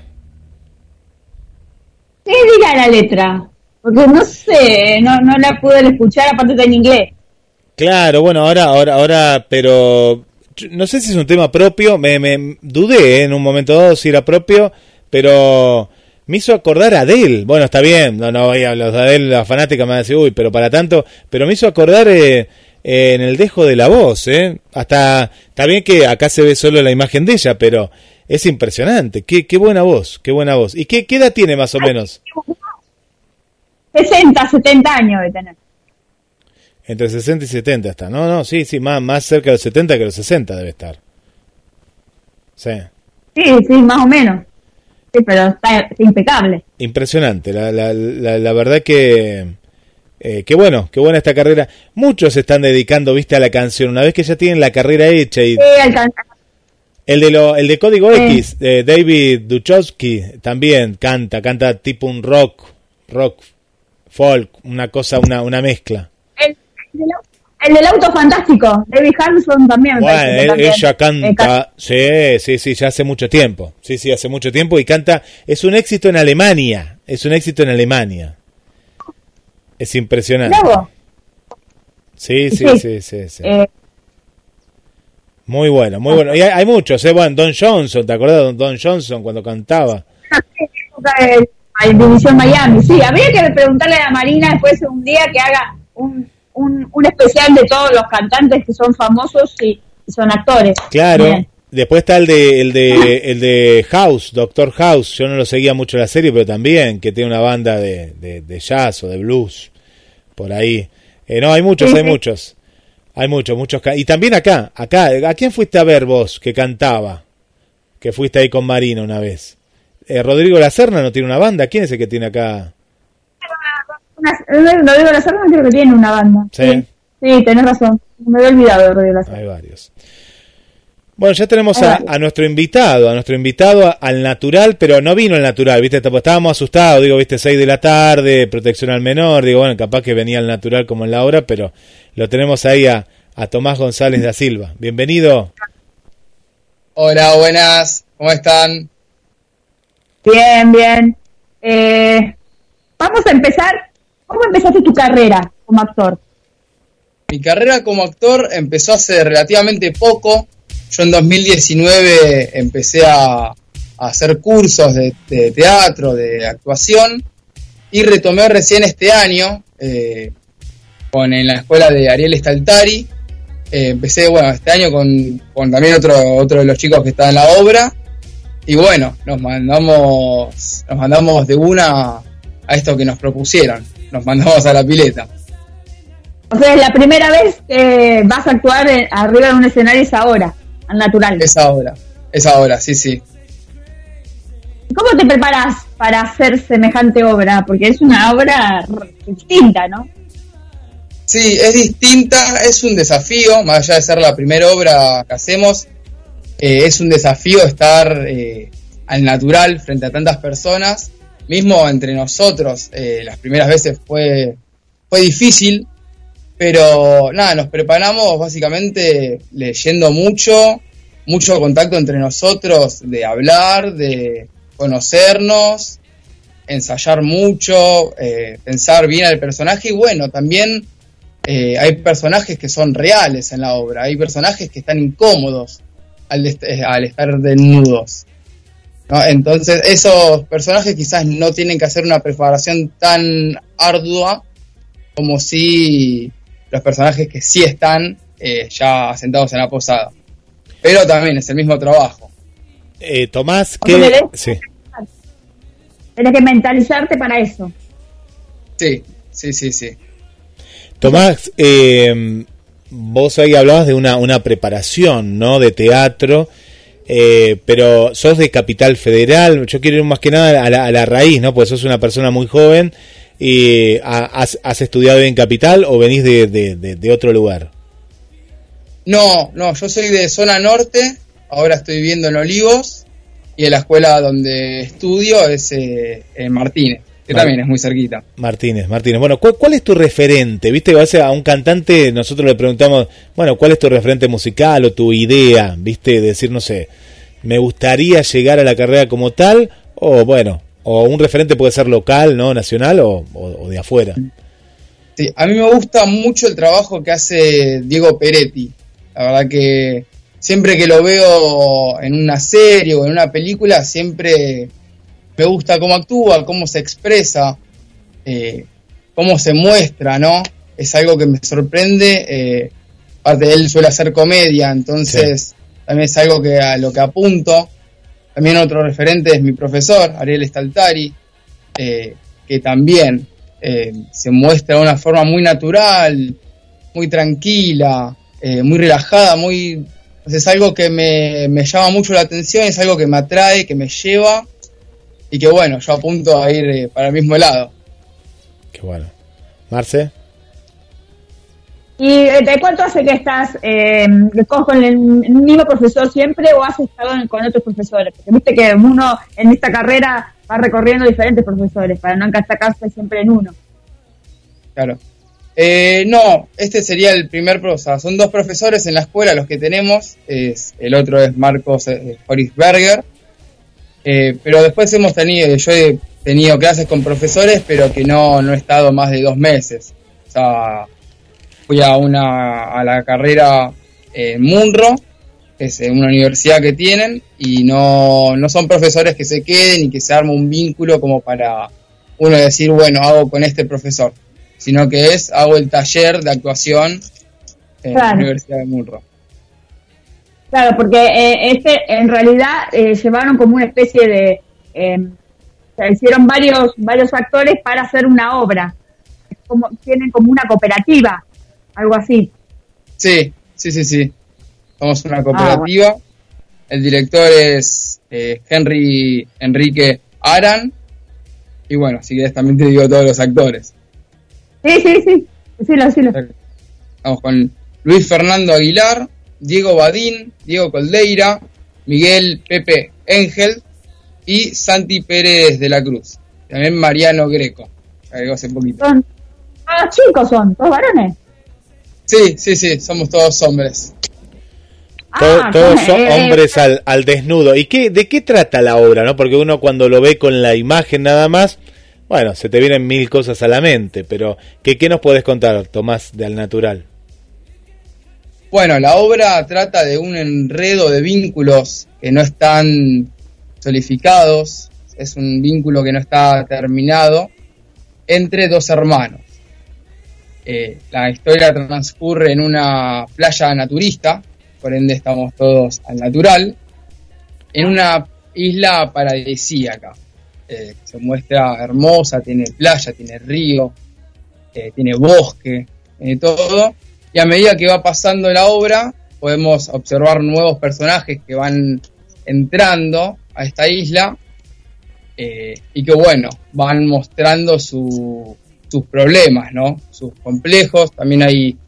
¿Qué diga la letra? Porque no sé, no, no la pude escuchar, aparte está en inglés. Claro, bueno, ahora, ahora, ahora, pero no sé si es un tema propio, me, me dudé ¿eh? en un momento dado si era propio, pero me hizo acordar a Adele. Bueno, está bien, no, no voy a hablar de Adele, la fanática me va a decir, uy, pero para tanto, pero me hizo acordar eh, en el dejo de la voz, ¿eh? Hasta, está bien que acá se ve solo la imagen de ella, pero es impresionante, qué, qué buena voz, qué buena voz. ¿Y qué, qué edad tiene más o menos? 60, 70 años de tener. Entre 60 y 70 está. No, no, sí, sí, más, más cerca de los 70 que los 60 debe estar. Sí. Sí, sí, más o menos. Sí, pero está impecable. Impresionante, la, la, la, la verdad que... Eh, qué bueno, qué buena esta carrera. Muchos se están dedicando, viste, a la canción. Una vez que ya tienen la carrera hecha y el de lo, el de Código. X, de David Duchovsky, también canta, canta tipo un rock, rock, folk, una cosa, una, una mezcla. El, el del au- el del auto fantástico, David Harrison también. Bueno, él- también. ella Eh, canta, sí, sí, sí, ya hace mucho tiempo, sí, sí, hace mucho tiempo y canta, es un éxito en Alemania, es un éxito en Alemania, es impresionante. Vos, Sí, sí, Sí. sí, sí, sí. eh, Muy bueno, muy bueno. Y hay, hay muchos, ¿eh? Bueno, Don Johnson, ¿te acordás de Don Johnson cuando cantaba? de de División Miami. Sí, habría que preguntarle a Marina después un día que haga un, un, un especial de todos los cantantes que son famosos y son actores. Claro. Bien. Después está el de, el de, el de House, Doctor House. Yo no lo seguía mucho la serie, pero también que tiene una banda de, de, de jazz o de blues por ahí. Eh, no, hay muchos, hay muchos. Hay muchos, muchos. Y también acá, acá, ¿a quién fuiste a ver vos que cantaba? Que fuiste ahí con Marina una vez. Eh, Rodrigo La Serna no tiene una banda. ¿Quién es el que tiene acá? Una, lo digo, la Serna creo que tiene una banda. Sí. Sí, tenés razón. Me había olvidado de Rodrigo La Serna. Hay varios. Bueno, ya tenemos a, nuestro invitado, a nuestro invitado al natural, pero no vino el natural, ¿viste? Tipo, Estábamos asustados, digo, ¿viste? 6 de la tarde, protección al menor, digo, bueno, capaz que venía el natural como en la hora, pero lo tenemos ahí a, a Tomás González da Silva. Bienvenido. Hola, buenas, ¿cómo están? Bien, bien. Eh, vamos a empezar. ¿Cómo empezaste tu carrera como actor? Mi carrera como actor empezó hace relativamente poco. Yo en 2019 empecé a, hacer cursos de, teatro, de actuación, y retomé recién este año eh, con, en la escuela de Ariel Staltari. Eh, empecé, bueno, este año con, también otro, otro de los chicos que está en la obra. Y bueno, nos mandamos, nos mandamos de una a esto que nos propusieron. Nos mandamos a la pileta. O sea, es la primera vez que vas a actuar en- arriba de un escenario es ahora, al natural. Es ahora, es ahora, sí, sí. ¿Cómo te preparas para hacer semejante obra? Porque es una obra distinta, ¿no? Sí, es distinta, es un desafío, más allá de ser la primera obra que hacemos, eh, es un desafío estar eh, al natural frente a tantas personas, mismo entre nosotros, eh, las primeras veces fue, fue difícil, pero nada, nos preparamos básicamente leyendo mucho, mucho contacto entre nosotros, de hablar, de conocernos, ensayar mucho, eh, pensar bien al personaje y bueno, también eh, hay personajes que son reales en la obra, hay personajes que están incómodos eh, al estar desnudos. ¿no? Entonces esos personajes quizás no tienen que hacer una preparación tan ardua como si los personajes que sí están eh, ya asentados en la posada. Pero también es el mismo trabajo. Eh, Tomás, ¿qué? Sí. Tienes que mentalizarte para eso. Sí, sí, sí, sí. Tomás, eh, vos ahí hablabas de una, una preparación, ¿no? De teatro, eh, pero sos de Capital Federal. Yo quiero ir más que nada a la, a la raíz, ¿no? Pues sos una persona muy joven y ha- has, has estudiado en Capital o venís de, de- de- de otro lugar. No, no, yo soy de zona norte, ahora estoy viviendo en Olivos y en la escuela donde estudio es eh, en Martínez, que también es muy cerquita. Martínez, Martínez. Bueno, ¿cuál, cuál es tu referente? Viste, a veces a un cantante nosotros le preguntamos, bueno, ¿cuál es tu referente musical o tu idea? Viste, decir, no sé, me gustaría llegar a la carrera como tal, o bueno, o un referente puede ser local, ¿no? Nacional o, o- o de afuera. Sí, a mí me gusta mucho el trabajo que hace Diego Peretti. La verdad que siempre que lo veo en una serie o en una película, siempre me gusta cómo actúa, cómo se expresa, eh, cómo se muestra, ¿no? Es algo que me sorprende. Eh, aparte, él suele hacer comedia, entonces también es algo que a lo que apunto. También otro referente es mi profesor, Ariel Staltari, eh, que también eh, se muestra de una forma muy natural, muy tranquila, eh, muy relajada, muy... Es algo que me, me llama mucho la atención, es algo que me atrae, que me lleva y que bueno, yo apunto a ir para el mismo lado. Qué bueno. Marce. ¿Y eh, de cuánto hace que estás eh, con el mismo profesor siempre o has estado con otros profesores? Porque viste que uno en esta carrera va recorriendo diferentes profesores para no encastacarse siempre en uno. Claro. Eh, no, este sería el primer profesor. Son dos profesores en la escuela los que tenemos. El otro es Marcos eh, Horisberger. Eh, pero después hemos tenido, yo he tenido clases con profesores, pero que no, no he estado más de dos meses. O sea, fui a una a la carrera en Munro, que es una universidad que tienen, y no, no son profesores que se queden y que se arme un vínculo como para uno decir, bueno, hago con este profesor, sino que es, hago el taller de actuación en la. Universidad de Munro. Claro, porque eh, este en realidad eh, llevaron como una especie de... eh, o sea, hicieron varios, varios actores para hacer una obra. como, tienen como una cooperativa, algo así. Sí, sí, sí, sí. Somos una cooperativa. El director es eh, Henry Enrique Aran. Y bueno, si quieres también te digo todos los actores. Sí, sí, sí. Decilo, decilo. Vamos con Luis Fernando Aguilar, Diego Badín, Diego Coldeira, Miguel Pepe Engel y Santi Pérez de la Cruz. También Mariano Greco. Agregó hace poquito. Son, ah, chicos son, dos varones. Sí, sí, sí, somos todos hombres. Todo- Ah, todos son, son eh, hombres al, al desnudo. ¿Y qué, de qué trata la obra? no Porque uno cuando lo ve con la imagen nada más, bueno, se te vienen mil cosas a la mente, pero ¿qué, qué nos puedes contar, Tomás, de Al Natural? Bueno, la obra trata de un enredo de vínculos que no están solidificados, es un vínculo que no está terminado entre dos hermanos. Eh, la historia transcurre en una playa naturista, por ende estamos todos al natural, en una isla paradisíaca. Eh, se muestra hermosa, tiene playa, tiene río, eh, tiene bosque, tiene todo. Y a medida que va pasando la obra, podemos observar nuevos personajes que van entrando a esta isla y que, bueno, van mostrando su- sus problemas, ¿no? Sus complejos. También hay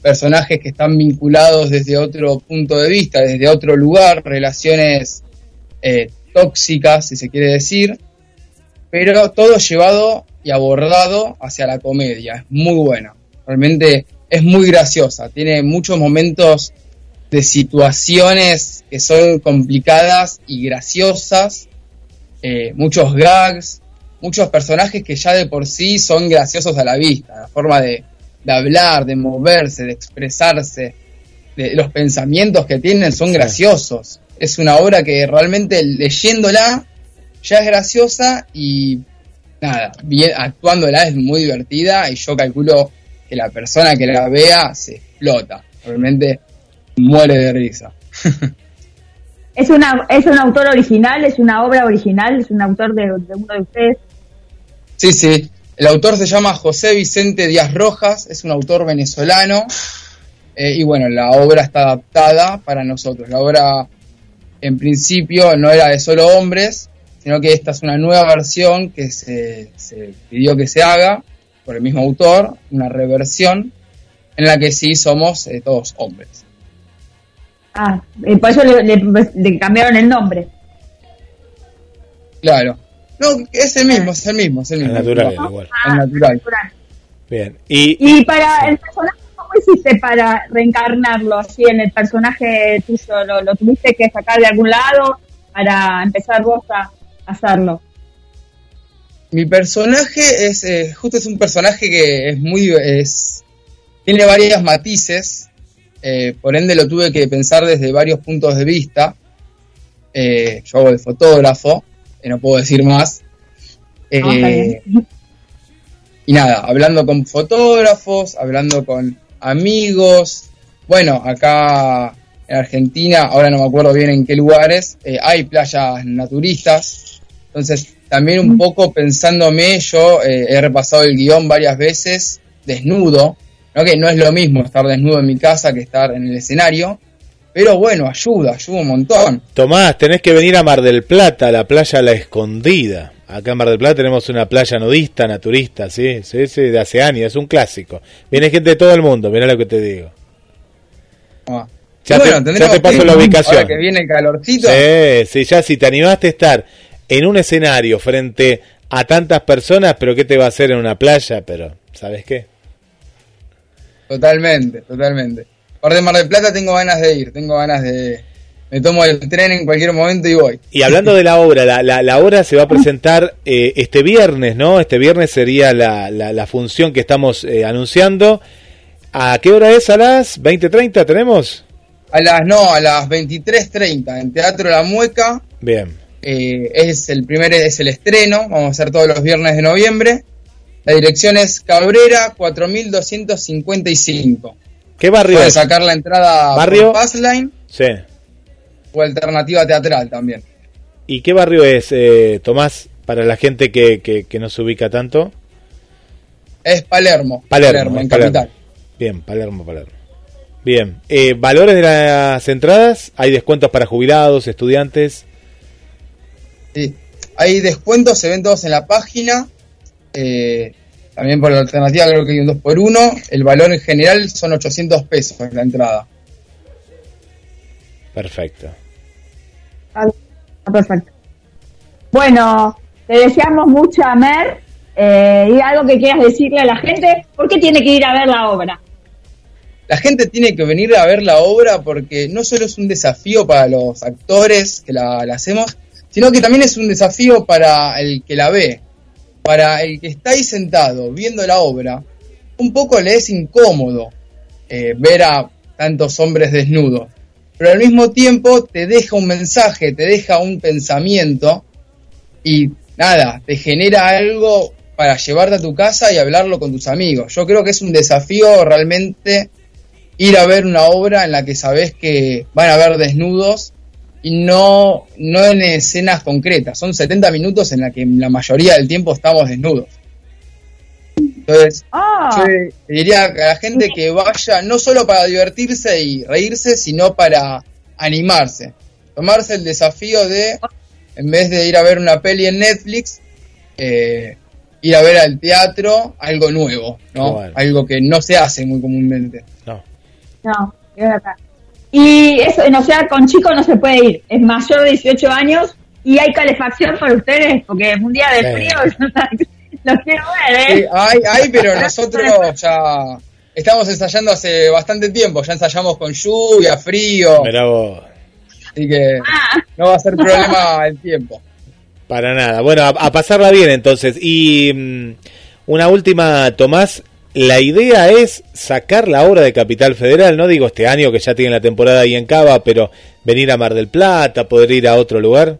personajes que están vinculados desde otro punto de vista, desde otro lugar, relaciones eh, tóxicas, si se quiere decir, pero todo llevado y abordado hacia la comedia. Es muy buena. Realmente es muy graciosa. Tiene muchos momentos de situaciones que son complicadas y graciosas. eh, muchos gags, muchos personajes que ya de por sí son graciosos a la vista. La forma de, de hablar, de moverse, de expresarse, de los pensamientos que tienen son Sí. graciosos. Es una obra que realmente leyéndola ya es graciosa y nada, bien, actuándola es muy divertida y yo calculo que la persona que la vea se explota, realmente muere de risa. Es, una, es un autor original, es una obra original, es un autor de, de uno de ustedes. Sí, sí, el autor se llama José Vicente Díaz Rojas, es un autor venezolano eh, y bueno, la obra está adaptada para nosotros. La obra en principio no era de solo hombres, sino que esta es una nueva versión que se, se pidió que se haga por el mismo autor, una reversión en la que sí somos eh, todos hombres. Ah, eh, por eso le, le- le cambiaron el nombre. Claro. No, es el mismo, es el mismo, es el mismo. natural, El igual. natural. natural. Bien. Y, Y para el personaje, ¿cómo hiciste para reencarnarlo así en el personaje tuyo? ¿Lo, lo tuviste que sacar de algún lado para empezar vos a hacerlo? Mi personaje es, eh, justo es un personaje que es muy, es, tiene varias matices, eh, por ende lo tuve que pensar desde varios puntos de vista. Eh, yo hago de fotógrafo, eh, no puedo decir más. Eh, Ah, bien. y nada, hablando con fotógrafos, hablando con amigos. Bueno, acá en Argentina, ahora no me acuerdo bien en qué lugares, eh, hay playas naturistas. Entonces, también un poco pensándome, yo eh, he repasado el guion varias veces, desnudo, ¿no? que no es lo mismo estar desnudo en mi casa que estar en el escenario, pero bueno, ayuda, ayuda un montón. Tomás, tenés que venir a Mar del Plata, a la playa La Escondida. Acá en Mar del Plata tenemos una playa nudista, naturista, sí, sí, sí, de hace años, es un clásico. Viene gente de todo el mundo, mirá lo que te digo. Ah. Ya Y te- ya te paso que- la ubicación. Ahora que viene el calorcito, Sí, sí, ya si te animaste a estar en un escenario frente a tantas personas, pero ¿qué te va a hacer en una playa? Pero, ¿sabes qué? Totalmente, totalmente. Por de Mar del Plata tengo ganas de ir, tengo ganas de... Me tomo el tren en cualquier momento y voy. Y hablando de la obra, la, la, la obra se va a presentar eh, este viernes, ¿no? Este viernes sería la, la, la función que estamos eh, anunciando. ¿A qué hora es? ¿A las 20.30 tenemos? A las, no, a las 23.30 en Teatro La Mueca. Bien. eh, es el primer, es el estreno, vamos a hacer todos los viernes de noviembre. La dirección es Cabrera 4255. ¿Qué barrio Pueden es? sacar la entrada ¿Barrio? por Passline Sí. o alternativa teatral también. ¿Y qué barrio es, eh, Tomás, para la gente que, que, que no se ubica tanto? Es Palermo. Palermo, en Palermo. capital. Bien, Palermo, Palermo. Bien, eh, ¿valores de las entradas? ¿Hay descuentos para jubilados, estudiantes? Sí. Hay descuentos, se ven todos en la página. Eh, también por la alternativa creo que hay un 2 por 1 El valor en general son 800 pesos la entrada. Perfecto. Ah, perfecto. Bueno, te deseamos mucha Mer eh, y algo que quieras decirle a la gente. ¿Por qué tiene que ir a ver la obra? La gente tiene que venir a ver la obra porque no solo es un desafío para los actores que la, la hacemos, sino que también es un desafío para el que la ve, para el que está ahí sentado viendo la obra. Un poco le es incómodo eh, ver a tantos hombres desnudos, pero al mismo tiempo te deja un mensaje, te deja un pensamiento y nada, te genera algo para llevarte a tu casa y hablarlo con tus amigos. Yo creo que es un desafío realmente ir a ver una obra en la que sabes que van a ver desnudos no, no en escenas concretas. Son 70 minutos en la que la mayoría del tiempo estamos desnudos. Entonces, Ah, yo diría a la gente que vaya no solo para divertirse y reírse, sino para animarse. Tomarse el desafío de, en vez de ir a ver una peli en Netflix, eh, ir a ver al teatro algo nuevo, ¿no? Bueno. Algo que no se hace muy comúnmente. No. no, es verdad. Y eso, no sea, con chicos no se puede ir. Es mayor de 18 años y hay calefacción para ustedes, porque es un día de Sí. frío. Los quiero ver, Sí, ¿eh? hay, hay, pero nosotros ya estamos ensayando hace bastante tiempo, ya ensayamos con lluvia, frío, vos. así que Ah, no va a ser problema el tiempo. Para nada. Bueno, a, a pasarla bien entonces. Y mm, una última, Tomás. La idea es sacar la obra de Capital Federal, no digo este año que ya tienen la temporada ahí en Cava, pero venir a Mar del Plata, poder ir a otro lugar.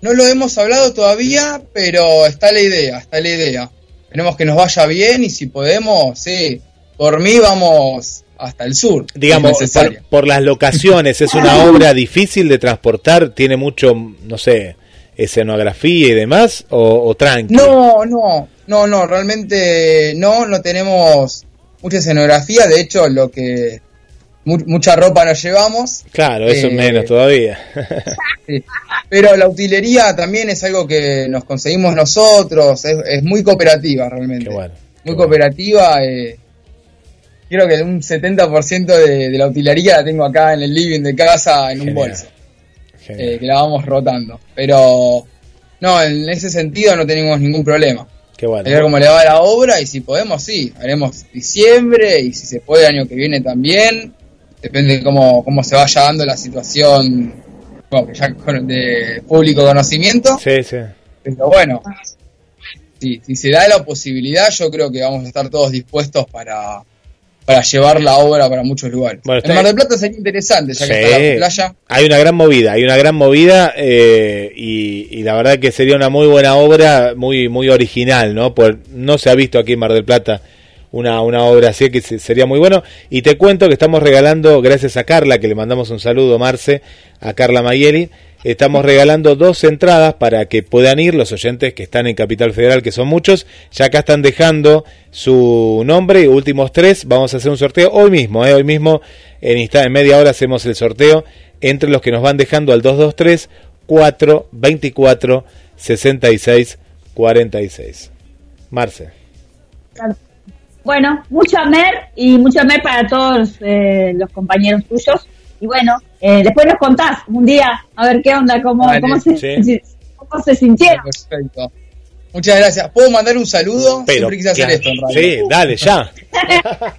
No lo hemos hablado todavía, pero está la idea, está la idea. Queremos que nos vaya bien y si podemos, sí, por mí vamos hasta el sur. Digamos, por, por las locaciones, es una obra difícil de transportar, tiene mucho, no sé, escenografía y demás, o, o tranqui. No, no, no, no, realmente no, no tenemos mucha escenografía, de hecho lo que mu- mucha ropa nos llevamos, Claro, eso Eh, menos todavía. sí. pero la utilería también es algo que nos conseguimos nosotros, es, es muy cooperativa realmente, Qué bueno. muy qué bueno. cooperativa, eh, creo que un 70% de, de la utilería la tengo acá en el living de casa en un bolso, eh, que la vamos rotando, pero no, en ese sentido no tenemos ningún problema. Qué bueno. ver cómo le va la obra y si podemos, sí, haremos diciembre y si se puede el año que viene también. Depende de cómo, cómo se vaya dando la situación bueno, que ya con- de público conocimiento. Sí, sí. Pero bueno, sí, si se da la posibilidad, yo creo que vamos a estar todos dispuestos para, para llevar la obra para muchos lugares. Bueno, en Mar del Plata sería interesante, ya que Sí. está la playa. Hay una gran movida, hay una gran movida eh, y, y la verdad que sería una muy buena obra, muy muy original, ¿no? Pues no se ha visto aquí en Mar del Plata una, una obra así que se- sería muy bueno. Y te cuento que estamos regalando, gracias a Carla, que le mandamos un saludo, Marce, a Carla Mayeli, estamos regalando dos entradas para que puedan ir los oyentes que están en Capital Federal, que son muchos. Ya acá están dejando su nombre últimos tres. Vamos a hacer un sorteo hoy mismo, ¿eh? hoy mismo en, en media hora hacemos el sorteo entre los que nos van dejando al 223 424 66 46. Marce. Bueno, mucha mer y mucha mer para todos eh, los compañeros tuyos. Y bueno, eh, después nos contás un día a ver qué onda, cómo, cómo, se, sí. cómo se sintieron. Perfecto. Muchas gracias. ¿Puedo mandar un saludo? Pero, Siempre quise hacer claro, esto en radio. sí, dale, ya.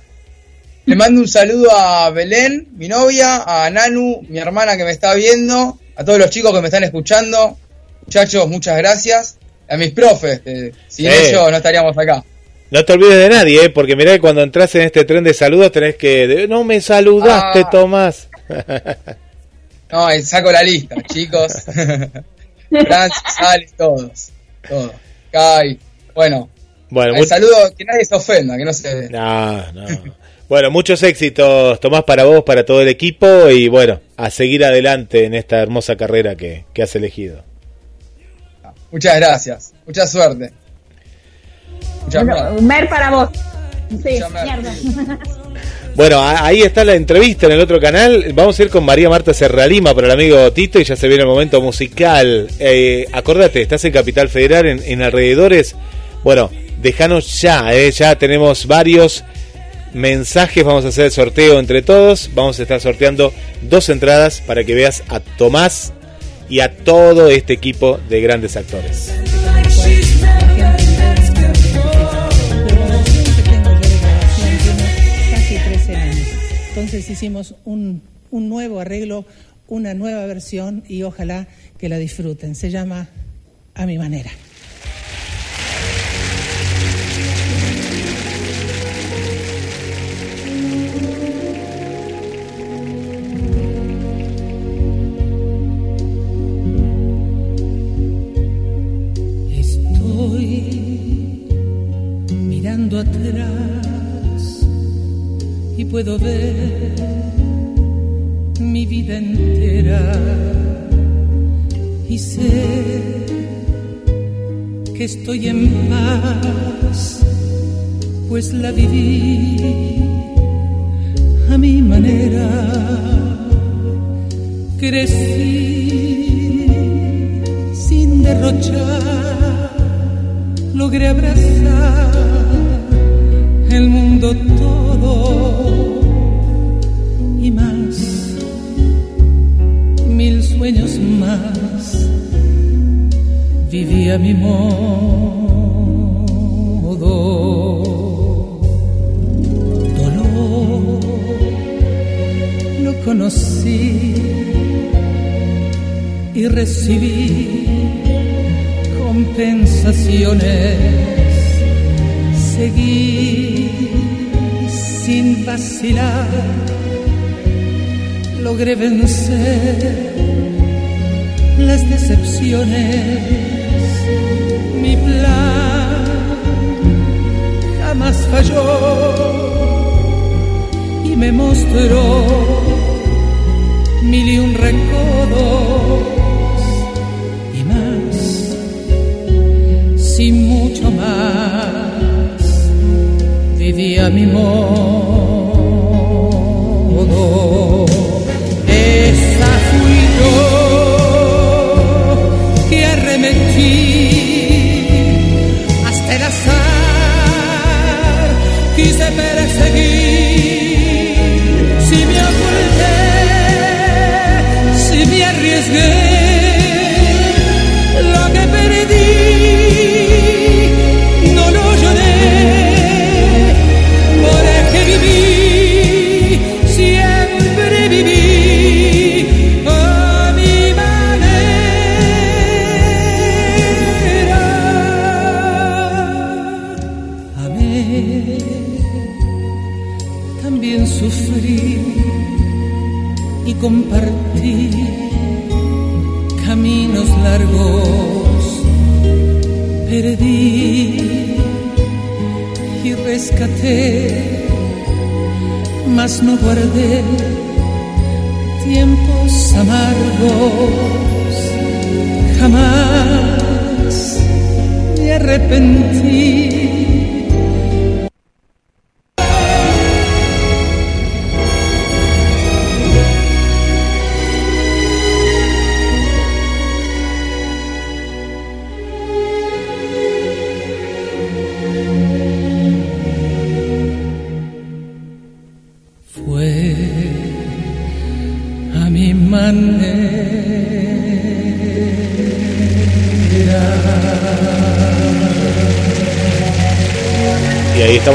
Le mando un saludo a Belén, mi novia, a Nanu, mi hermana que me está viendo, a todos los chicos que me están escuchando. Muchachos, muchas gracias. A mis profes, sin Sí. ellos no estaríamos acá. No te olvides de nadie, ¿eh? porque mirá que cuando entras en este tren de saludos tenés que... de- no me saludaste, Ah. Tomás. No, saco la lista, chicos. Francis, Alex, todos. Todos. Kai. Bueno, bueno, el saludo, que nadie se ofenda, que no se... No, no. Bueno, muchos éxitos, Tomás, para vos, para todo el equipo y bueno, a seguir adelante en esta hermosa carrera que, que has elegido. Muchas gracias. Mucha suerte. Muchas Bueno, mer para vos. Sí, mierda. Bueno, ahí está la entrevista en el otro canal. Vamos a ir con María Marta Serralima para el amigo Tito y ya se viene el momento musical. Eh, acordate, estás en Capital Federal, en, alrededores. Bueno, déjanos ya, eh, ya tenemos varios mensajes. Vamos a hacer el sorteo entre todos. Vamos a estar sorteando dos entradas para que veas a Tomás y a todo este equipo de grandes actores. Entonces hicimos un, un nuevo arreglo, una nueva versión y ojalá que la disfruten. Se llama A mi manera. Estoy mirando atrás y puedo ver estoy en paz, pues la viví a mi manera. Crecí sin derrochar, logré abrazar el mundo todo y más, mil sueños más, viví a mi modo. Dolor, lo conocí y recibí compensaciones. Seguí sin vacilar, logré vencer las decepciones. Jamás falló y me mostró mil y un recodos y más, sin mucho más, vivía mi modo. Esa fui yo que arremetí quise perseguir, si me oculté, si me arriesgué,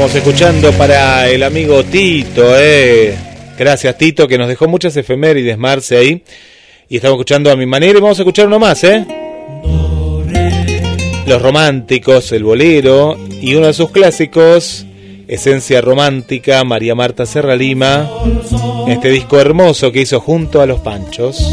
Estamos escuchando para el amigo Tito, eh. Gracias Tito, que nos dejó muchas efemérides, Marce, ahí. Y estamos escuchando a mi manera y vamos a escuchar uno más, eh. Los románticos, el bolero y uno de sus clásicos, Esencia Romántica, María Marta Serra Lima, este disco hermoso que hizo junto a los Panchos.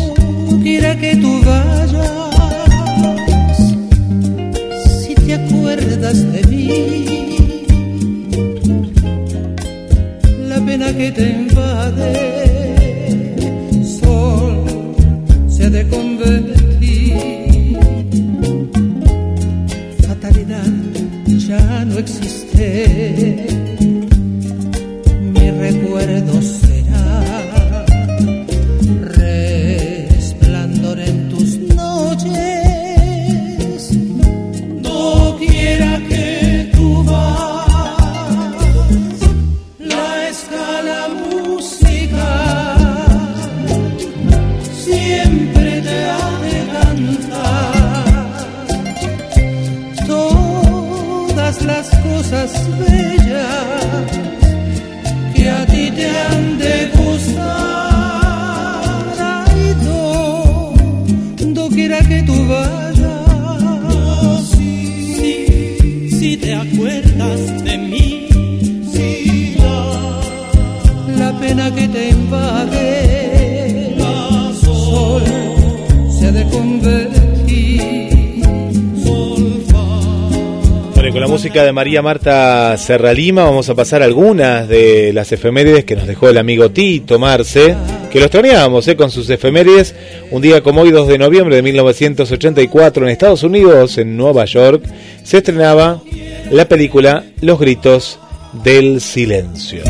Música de María Marta Serralima vamos a pasar algunas de las efemérides que nos dejó el amigo Tito Marce, que lo extrañábamos ¿eh? con sus efemérides. Un día como hoy, 2 de noviembre de 1984, en Estados Unidos, en Nueva York, se estrenaba la película Los Gritos del Silencio.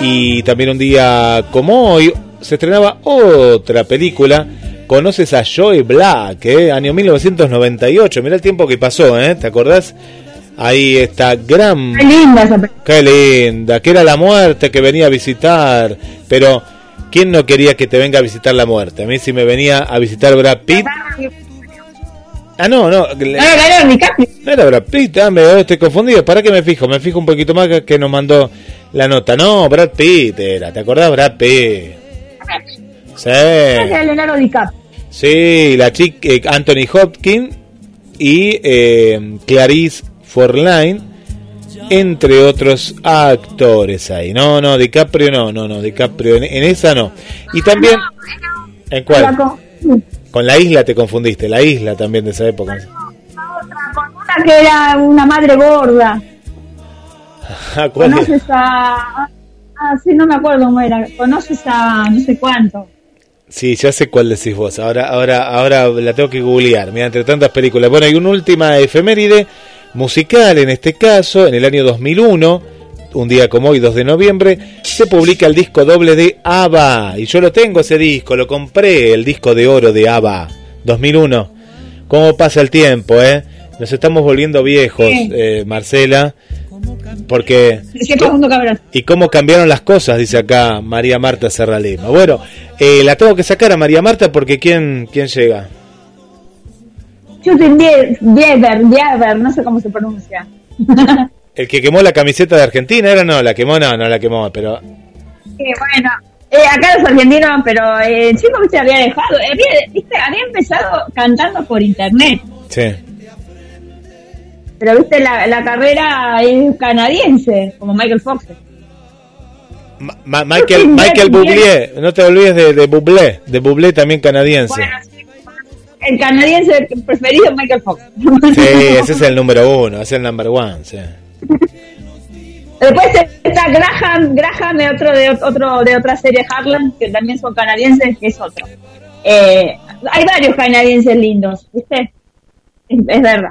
Y también un día como hoy se estrenaba otra película. Conoces a Joy Black, ¿eh? año 1998. Mira el tiempo que pasó, ¿eh? ¿te acordás? Ahí está gran... Qué linda esa. Qué linda, que era la muerte que venía a visitar. Pero, ¿quién no quería que te venga a visitar la muerte? A mí si me venía a visitar Brad Pitt... Ah, no, no. No, era Brad Pitt, ah, me estoy confundido. ¿Para qué me fijo? Me fijo un poquito más que, que nos mandó la nota. No, Brad Pitt era. ¿Te acordás, Brad Pitt? Sí. Era Leonardo DiCaprio. Sí, la chica eh, Anthony Hopkins y eh, Clarice Forlane, entre otros actores ahí. No, no, DiCaprio no, no, no, DiCaprio en, en esa no. Y también, ¿en cuál? con- la isla te confundiste, la isla también de esa época. con una que era una madre gorda. ¿cuál? Conoces a. Ah, sí, no me acuerdo cómo era. Conoces a no sé cuánto. Sí, ya sé cuál decís vos. Ahora, ahora, ahora la tengo que googlear. Mira, entre tantas películas. Bueno, hay una última efeméride musical en este caso, en el año 2001, un día como hoy, 2 de noviembre, se publica el disco doble de ABBA. Y yo lo tengo ese disco, lo compré, el disco de oro de ABBA, 2001. ¿Cómo pasa el tiempo, eh? Nos estamos volviendo viejos, eh, Marcela, porque... ¿Y cómo cambiaron las cosas? Dice acá María Marta Serralima. Bueno, eh, la tengo que sacar a María Marta porque ¿quién, quién llega? Bieber, no sé cómo se pronuncia. El que quemó la camiseta de Argentina, ¿era no? La quemó, no, no la quemó, pero... Sí, bueno. Eh, acá los argentinos, pero eh, el chico se había dejado, eh, había, viste, había empezado cantando por internet, Sí. Pero viste, la, la carrera es canadiense, como Michael Fox. Ma- Michael, Michael Bublé, no te olvides de, de Bublé, de Bublé también canadiense. Bueno, sí, el canadiense preferido es Michael Fox. Sí, ese es el número uno, es el number one, sí. Después está Graham, Graham de otro de otro de otra serie Harlan, que también son canadienses, que es otro. Eh, hay varios canadienses lindos, ¿viste? Es, es verdad.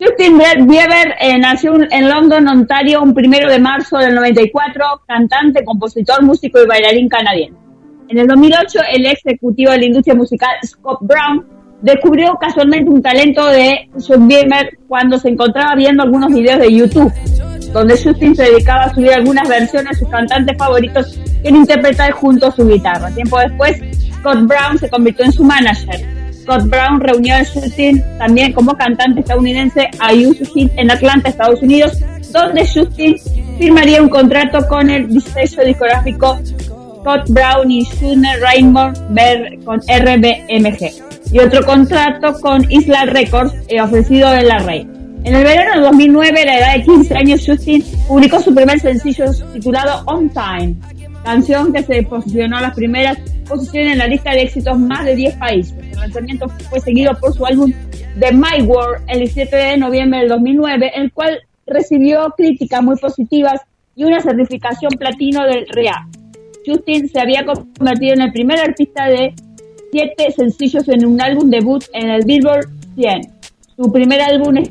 Justin Bieber eh, nació en London, Ontario, un primero de marzo del 94, cantante, compositor, músico y bailarín canadiense. En el 2008, el ejecutivo de la industria musical, Scott Brown, descubrió casualmente un talento de Justin Bieber cuando se encontraba viendo algunos videos de YouTube, donde Justin se dedicaba a subir algunas versiones de sus cantantes favoritos que interpretar junto a su guitarra. Tiempo después, Scott Brown se convirtió en su manager. Scott Brown reunió a Justin también como cantante estadounidense a Justin en Atlanta, Estados Unidos, donde Justin firmaría un contrato con el sello discográfico Scott Brown y Sooner Rainbow con RBMG y otro contrato con Isla Records eh, ofrecido en la Rey. En el verano de 2009, a la edad de 15 años, Justin publicó su primer sencillo titulado On Time, canción que se posicionó a las primeras posiciones en la lista de éxitos más de 10 países. El lanzamiento fue seguido por su álbum The My World el 17 de noviembre del 2009, el cual recibió críticas muy positivas y una certificación platino del RIA. Justin se había convertido en el primer artista de siete sencillos en un álbum debut en el Billboard 100. Su primer álbum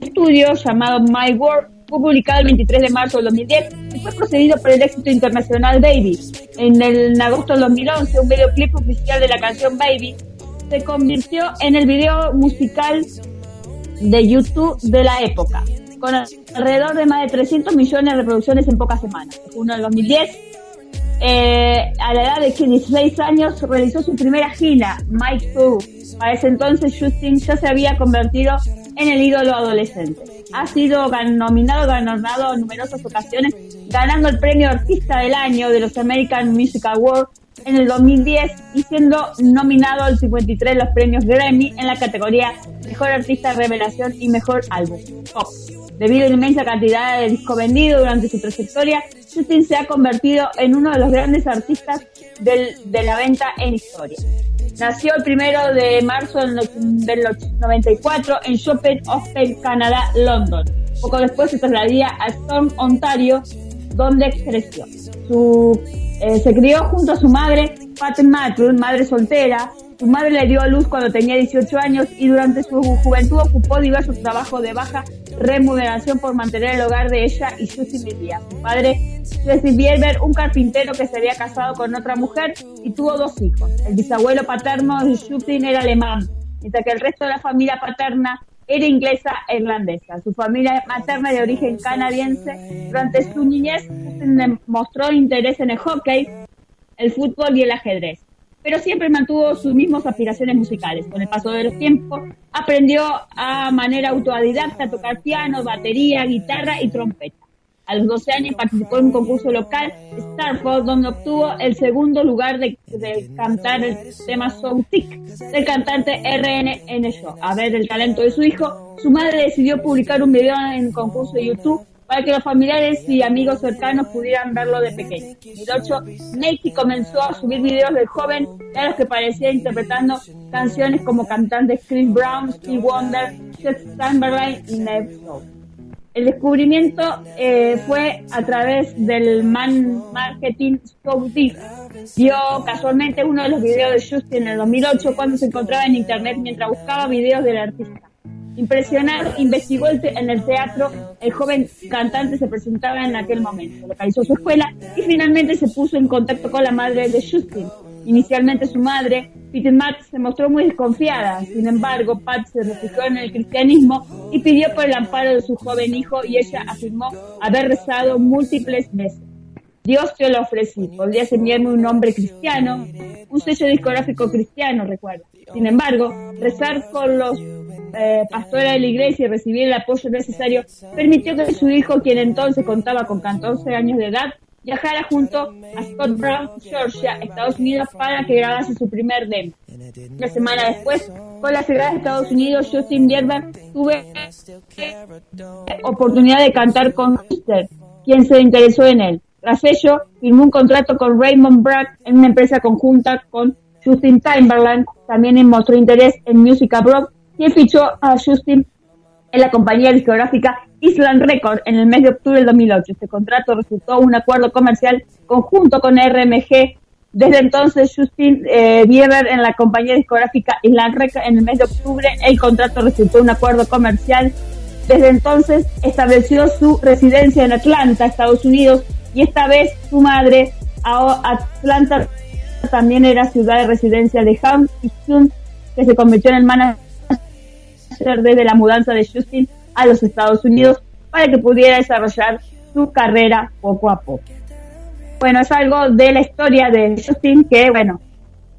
estudio, llamado My World, fue publicado el 23 de marzo del 2010 y fue procedido por el éxito internacional Baby. En, el, en agosto del 2011, un videoclip oficial de la canción Baby se convirtió en el video musical de YouTube de la época, con alrededor de más de 300 millones de reproducciones en pocas semanas. Junio del 2010, eh, a la edad de 16 años, realizó su primera gira, Mike Two. Para ese entonces, Justin ya se había convertido en el ídolo adolescente. Ha sido nominado, galardonado en numerosas ocasiones, ganando el premio Artista del Año de los American Music Awards en el 2010 y siendo nominado al 53 de los premios Grammy en la categoría Mejor Artista Revelación y Mejor Álbum Pop. Debido a la inmensa cantidad de discos vendidos durante su trayectoria, Justin se ha convertido en uno de los grandes artistas del, de la venta en historia. Nació el primero de marzo del 94 en Chopin Hospital, Canadá, London. Poco después se trasladaría a Storm, Ontario, donde creció. Su, eh, se crió junto a su madre, Matthews, madre soltera, su madre le dio a luz cuando tenía 18 años y durante su juventud ocupó diversos trabajos de baja remuneración por mantener el hogar de ella y Susie vivía. Su padre, Jesse Bierber, un carpintero que se había casado con otra mujer y tuvo dos hijos. El bisabuelo paterno de Justin era alemán, mientras que el resto de la familia paterna era inglesa e irlandesa. Su familia materna de origen canadiense. Durante su niñez, mostró interés en el hockey, el fútbol y el ajedrez pero siempre mantuvo sus mismas aspiraciones musicales. Con el paso de los tiempos, aprendió a manera autodidacta a tocar piano, batería, guitarra y trompeta. A los 12 años participó en un concurso local, Starford, donde obtuvo el segundo lugar de, cantar el tema Soul Tick del cantante RNN Show. A ver el talento de su hijo, su madre decidió publicar un video en el concurso de YouTube para que los familiares y amigos cercanos pudieran verlo de pequeño. En 2008, Nate comenzó a subir videos del joven a los que parecía interpretando canciones como cantantes Chris Brown, Steve Wonder, Justin Timberlake y Neve El descubrimiento eh, fue a través del man marketing Scope Vio casualmente uno de los videos de Justin en el 2008 cuando se encontraba en internet mientras buscaba videos del artista. Impresionado, investigó en el teatro, el joven cantante se presentaba en aquel momento, localizó su escuela y finalmente se puso en contacto con la madre de Justin. Inicialmente su madre, Peter Matt, se mostró muy desconfiada, sin embargo Pat se refugió en el cristianismo y pidió por el amparo de su joven hijo y ella afirmó haber rezado múltiples veces. Dios te lo ofrecí, podrías enviarme un nombre cristiano, un sello discográfico cristiano, recuerda. Sin embargo, rezar con los eh, pastora de la iglesia y recibir el apoyo necesario, permitió que su hijo, quien entonces contaba con 14 años de edad, viajara junto a Scott Brown, Georgia, Estados Unidos, para que grabase su primer demo. Una semana después, con la ciudad de Estados Unidos, Justin Bieber tuve oportunidad de cantar con Sister, quien se interesó en él. Tras ello, firmó un contrato con Raymond Bragg en una empresa conjunta con Justin Timberland. También mostró interés en Music Abroad quien fichó a Justin en la compañía discográfica Island Record en el mes de octubre del 2008. Este contrato resultó un acuerdo comercial conjunto con RMG. Desde entonces, Justin eh, Bieber en la compañía discográfica Island Record en el mes de octubre, el contrato resultó un acuerdo comercial. Desde entonces estableció su residencia en Atlanta, Estados Unidos, y esta vez su madre, Atlanta, también era ciudad de residencia de Ham y que se convirtió en el manager desde la mudanza de Justin a los Estados Unidos para que pudiera desarrollar su carrera poco a poco. Bueno, es algo de la historia de Justin que, bueno,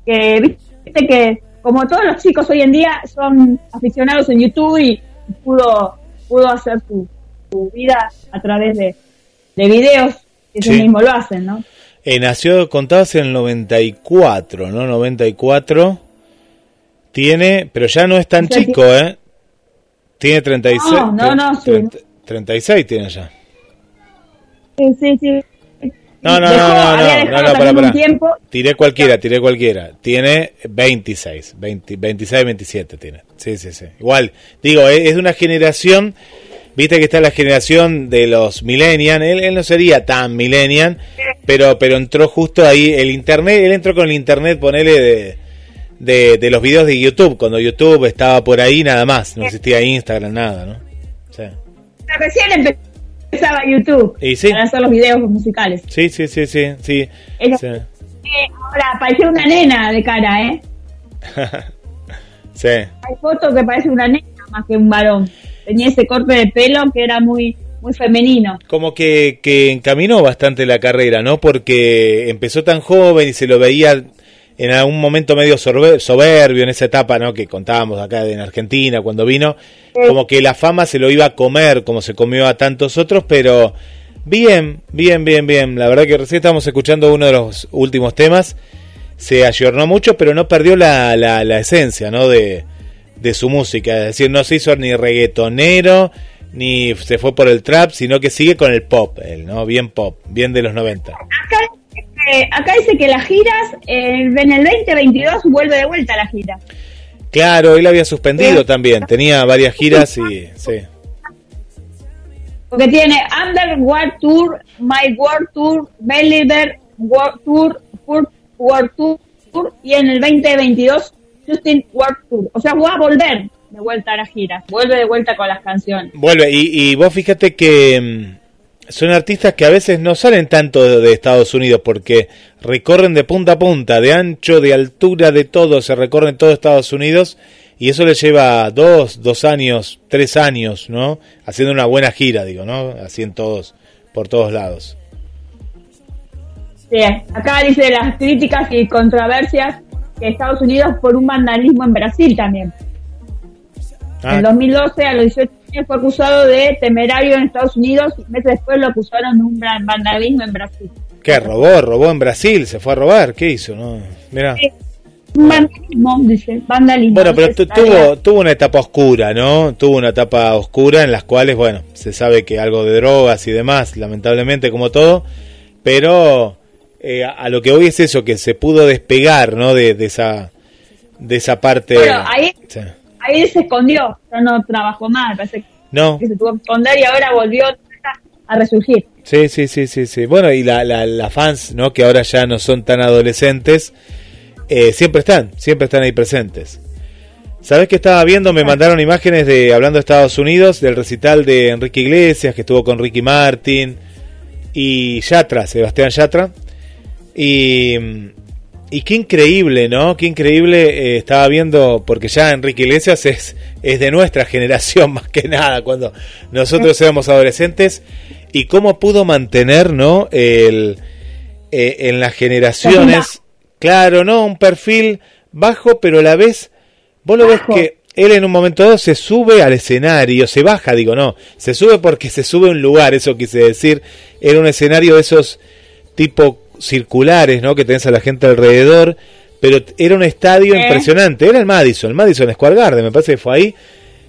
que viste que como todos los chicos hoy en día son aficionados en YouTube y pudo, pudo hacer su, vida a través de, de videos, que ellos mismos lo hacen, ¿no? Eh, nació, contabas en el 94, ¿no? 94. Tiene, pero ya no es tan chico, ¿eh? Tiene 36. No, no, no, sí. 36 tiene ya. Sí, sí, sí. No, no, no, no, no, no, no, para, para. Tiré cualquiera, tiré cualquiera. Tiene 26, 20, 26, 27 tiene. Sí, sí, sí. Igual, digo, es de una generación, viste que está la generación de los millennials, él, él no sería tan millennial, pero, pero entró justo ahí el internet, él entró con el internet, ponele de de, de los videos de YouTube, cuando YouTube estaba por ahí nada más, no existía Instagram, nada, ¿no? Sí. Recién empezaba YouTube ¿Y sí? para hacer los videos musicales. Sí, sí, sí, sí. sí. Eh, ahora, parecía una nena de cara, ¿eh? sí. Hay fotos que parece una nena más que un varón. Tenía ese corte de pelo que era muy muy femenino. Como que, que encaminó bastante la carrera, ¿no? Porque empezó tan joven y se lo veía en algún momento medio soberbio en esa etapa ¿no? que contábamos acá en Argentina cuando vino, como que la fama se lo iba a comer como se comió a tantos otros, pero bien, bien, bien, bien. La verdad que recién estamos escuchando uno de los últimos temas se ayornó mucho, pero no perdió la, la, la esencia, ¿no? De, de su música. Es decir, no se hizo ni reggaetonero, ni se fue por el trap, sino que sigue con el pop, él, ¿no? Bien pop, bien de los 90. Acá, eh, acá dice que las giras, eh, en el 2022 vuelve de vuelta la gira. Claro, él había suspendido también, tenía varias giras y sí. Porque tiene Under World Tour, My World Tour, Believer World Tour, World, World Tour y en el 2022 Justin World Tour. O sea, va a volver de vuelta a las giras, vuelve de vuelta con las canciones. Vuelve, y, y vos fíjate que mm, son artistas que a veces no salen tanto de, de Estados Unidos porque recorren de punta a punta, de ancho, de altura, de todo, se recorren todo Estados Unidos y eso les lleva dos, dos años, tres años, ¿no? Haciendo una buena gira, digo, ¿no? Así en todos, por todos lados. Sí, acá dice las críticas y controversias que Estados Unidos por un vandalismo en Brasil también. Ah, En 2012, a los 18 años, fue acusado de temerario en Estados Unidos y meses después lo acusaron de un vandalismo en Brasil. ¿Qué? ¿Robó? ¿Robó en Brasil? ¿Se fue a robar? ¿Qué hizo? No, mira. Sí. Un vandalismo, dice, vandalismo. Bueno, pero Dice, tuvo, tuvo una etapa oscura, ¿no? Tuvo una etapa oscura en las cuales, bueno, se sabe que algo de drogas y demás, lamentablemente como todo, pero eh, a, a lo que hoy es eso, que se pudo despegar, ¿no? De, de esa de esa parte... Bueno, ahí- Sí. Ahí se escondió, ya no trabajó más, parece No, que se tuvo que esconder y ahora volvió a resurgir. sí, sí, sí, sí, sí. Bueno, y la, la, la fans, ¿no? Que ahora ya no son tan adolescentes, eh, siempre están, siempre están ahí presentes. ¿Sabes qué estaba viendo? Me mandaron imágenes de, hablando de Estados Unidos, del recital de Enrique Iglesias, que estuvo con Ricky Martin y Yatra, Sebastián Yatra. Y, y qué increíble, ¿no? Qué increíble eh, estaba viendo, porque ya Enrique Iglesias es, es de nuestra generación más que nada, cuando nosotros éramos adolescentes, y cómo pudo mantener, ¿no? El, eh, en las generaciones, claro, ¿no? Un perfil bajo, pero a la vez, vos lo ves que él en un momento dado se sube al escenario, se baja, digo, no, se sube porque se sube a un lugar, eso quise decir, era un escenario de esos tipo circulares, ¿no? Que tenés a la gente alrededor, pero era un estadio ¿Eh? impresionante, era el Madison, el Madison Square Garden, me parece que fue ahí,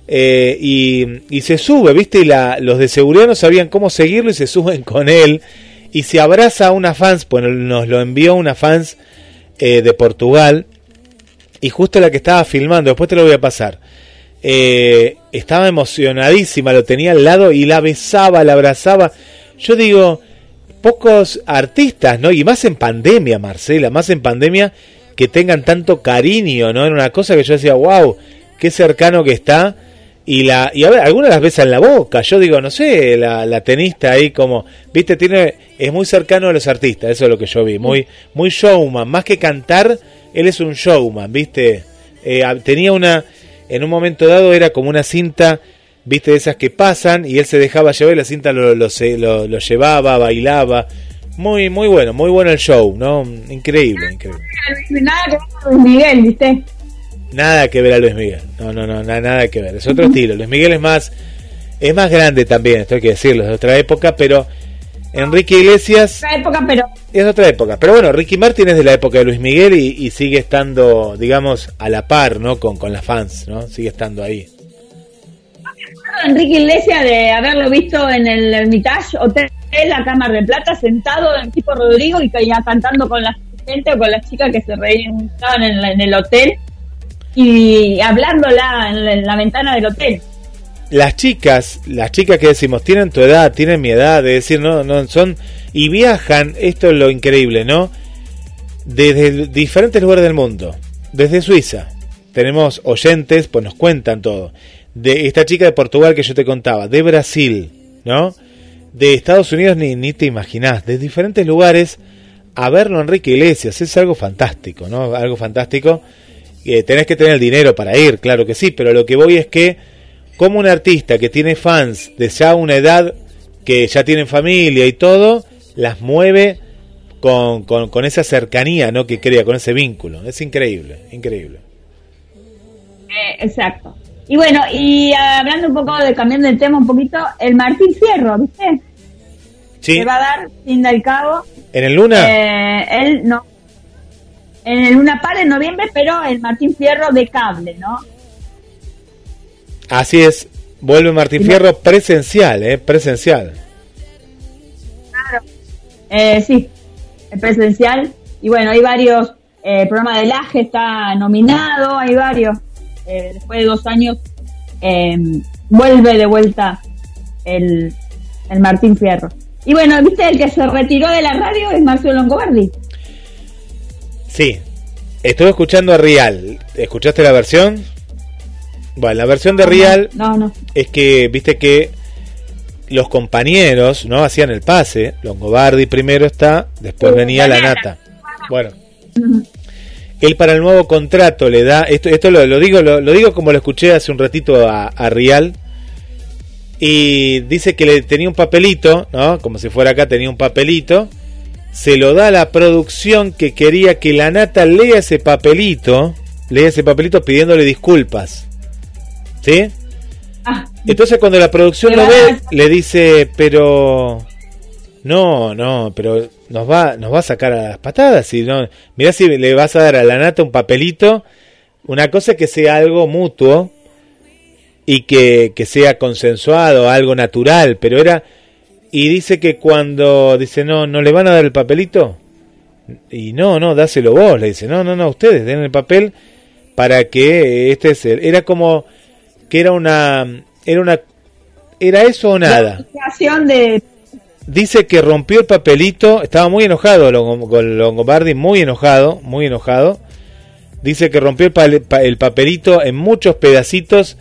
eh, y, y se sube, ¿viste? Y la, los de seguridad no sabían cómo seguirlo y se suben con él, y se abraza a una fans, pues nos lo envió una fans eh, de Portugal, y justo la que estaba filmando, después te lo voy a pasar, eh, estaba emocionadísima, lo tenía al lado y la besaba, la abrazaba. Yo digo, pocos artistas, ¿no? Y más en pandemia, Marcela, más en pandemia, que tengan tanto cariño, ¿no? Era una cosa que yo decía, wow, qué cercano que está. Y la y a ver, algunas las besa en la boca. Yo digo, no sé, la, la tenista ahí como, viste, tiene es muy cercano a los artistas, eso es lo que yo vi, muy muy showman, más que cantar, él es un showman, viste. Eh, tenía una en un momento dado era como una cinta, viste, esas que pasan y él se dejaba llevar y la cinta lo, lo, se- lo- lo llevaba, bailaba. Muy, muy bueno, muy bueno el show, ¿no? Increíble, increíble. Nada que ver Luis Miguel, ¿viste? Nada que ver a Luis Miguel. No, no, no, na- nada que ver. Es otro estilo. Luis Miguel es más, es más grande también, esto hay que decirlo, es de otra época, pero Enrique Iglesias Otra época, pero es otra época. Pero bueno, Ricky Martin es de la época de Luis Miguel y, y sigue estando, digamos, a la par, ¿no? Con, con las fans, ¿no? Sigue estando ahí. Enrique Iglesias de haberlo visto en el Hermitage Hotel, la Cámara de Plata, sentado en tipo Rodrigo y cantando con la gente o con las chicas que se reían en, en el hotel y hablándola en la, en la ventana del hotel. las chicas, las chicas que decimos, tienen tu edad, tienen mi edad, de decir, no, no, son, y viajan, esto es lo increíble, ¿no? Desde diferentes lugares del mundo, desde Suiza, tenemos oyentes, pues nos cuentan todo, de esta chica de Portugal que yo te contaba, de Brasil, ¿no? De Estados Unidos ni, ni te imaginás, de diferentes lugares, a verlo Enrique Iglesias, es algo fantástico, ¿no? Algo fantástico. Eh, tenés que tener el dinero para ir, claro que sí, pero lo que voy es que como un artista que tiene fans de ya una edad que ya tienen familia y todo, las mueve con, con, con esa cercanía ¿no? que crea, con ese vínculo. Es increíble, increíble. Eh, exacto. Y bueno, y hablando un poco de cambiando el tema un poquito, el Martín Fierro, ¿viste? Sí, Se va a dar sin del cabo. en el Luna, Eh, él no. en el Luna Par en noviembre, pero el Martín Fierro de cable, ¿no? Así es, vuelve Martín Fierro presencial, ¿eh? Presencial. Claro. Eh, sí, presencial. Y bueno, hay varios, eh, el programa de Laje está nominado, hay varios. Eh, después de dos años, eh, vuelve de vuelta el, el Martín Fierro. Y bueno, viste, el que se retiró de la radio es Marcelo Longobardi. Sí, estuve escuchando a Rial. ¿Escuchaste la versión? Bueno, la versión de Rial No, no. es que, viste que los compañeros no hacían el pase. Longobardi primero está, después Sí, venía la la nata. Bueno, él para el nuevo contrato le da, esto, esto lo, lo digo, lo, lo digo como lo escuché hace un ratito a, a Rial. Y dice que le tenía un papelito, ¿no? Como si fuera acá, tenía un papelito. Se lo da a la producción que quería que la nata lea ese papelito. Lea ese papelito pidiéndole disculpas. ¿Sí? Ah, Entonces cuando la producción lo ve, le dice, pero no, no, pero nos va, nos va a sacar a las patadas. Y no, mirá si le vas a dar a la nata un papelito, una cosa que sea algo mutuo y que, que sea consensuado, algo natural, pero era y dice que cuando dice no, no le van a dar el papelito y no, no, dáselo vos, le dice no, no, no, ustedes den el papel para que este es el, era como que era una era una era eso o nada. de Dice que rompió el papelito, estaba muy enojado con Longobardi, muy enojado, muy enojado. Dice que rompió el, papelito en muchos pedacitos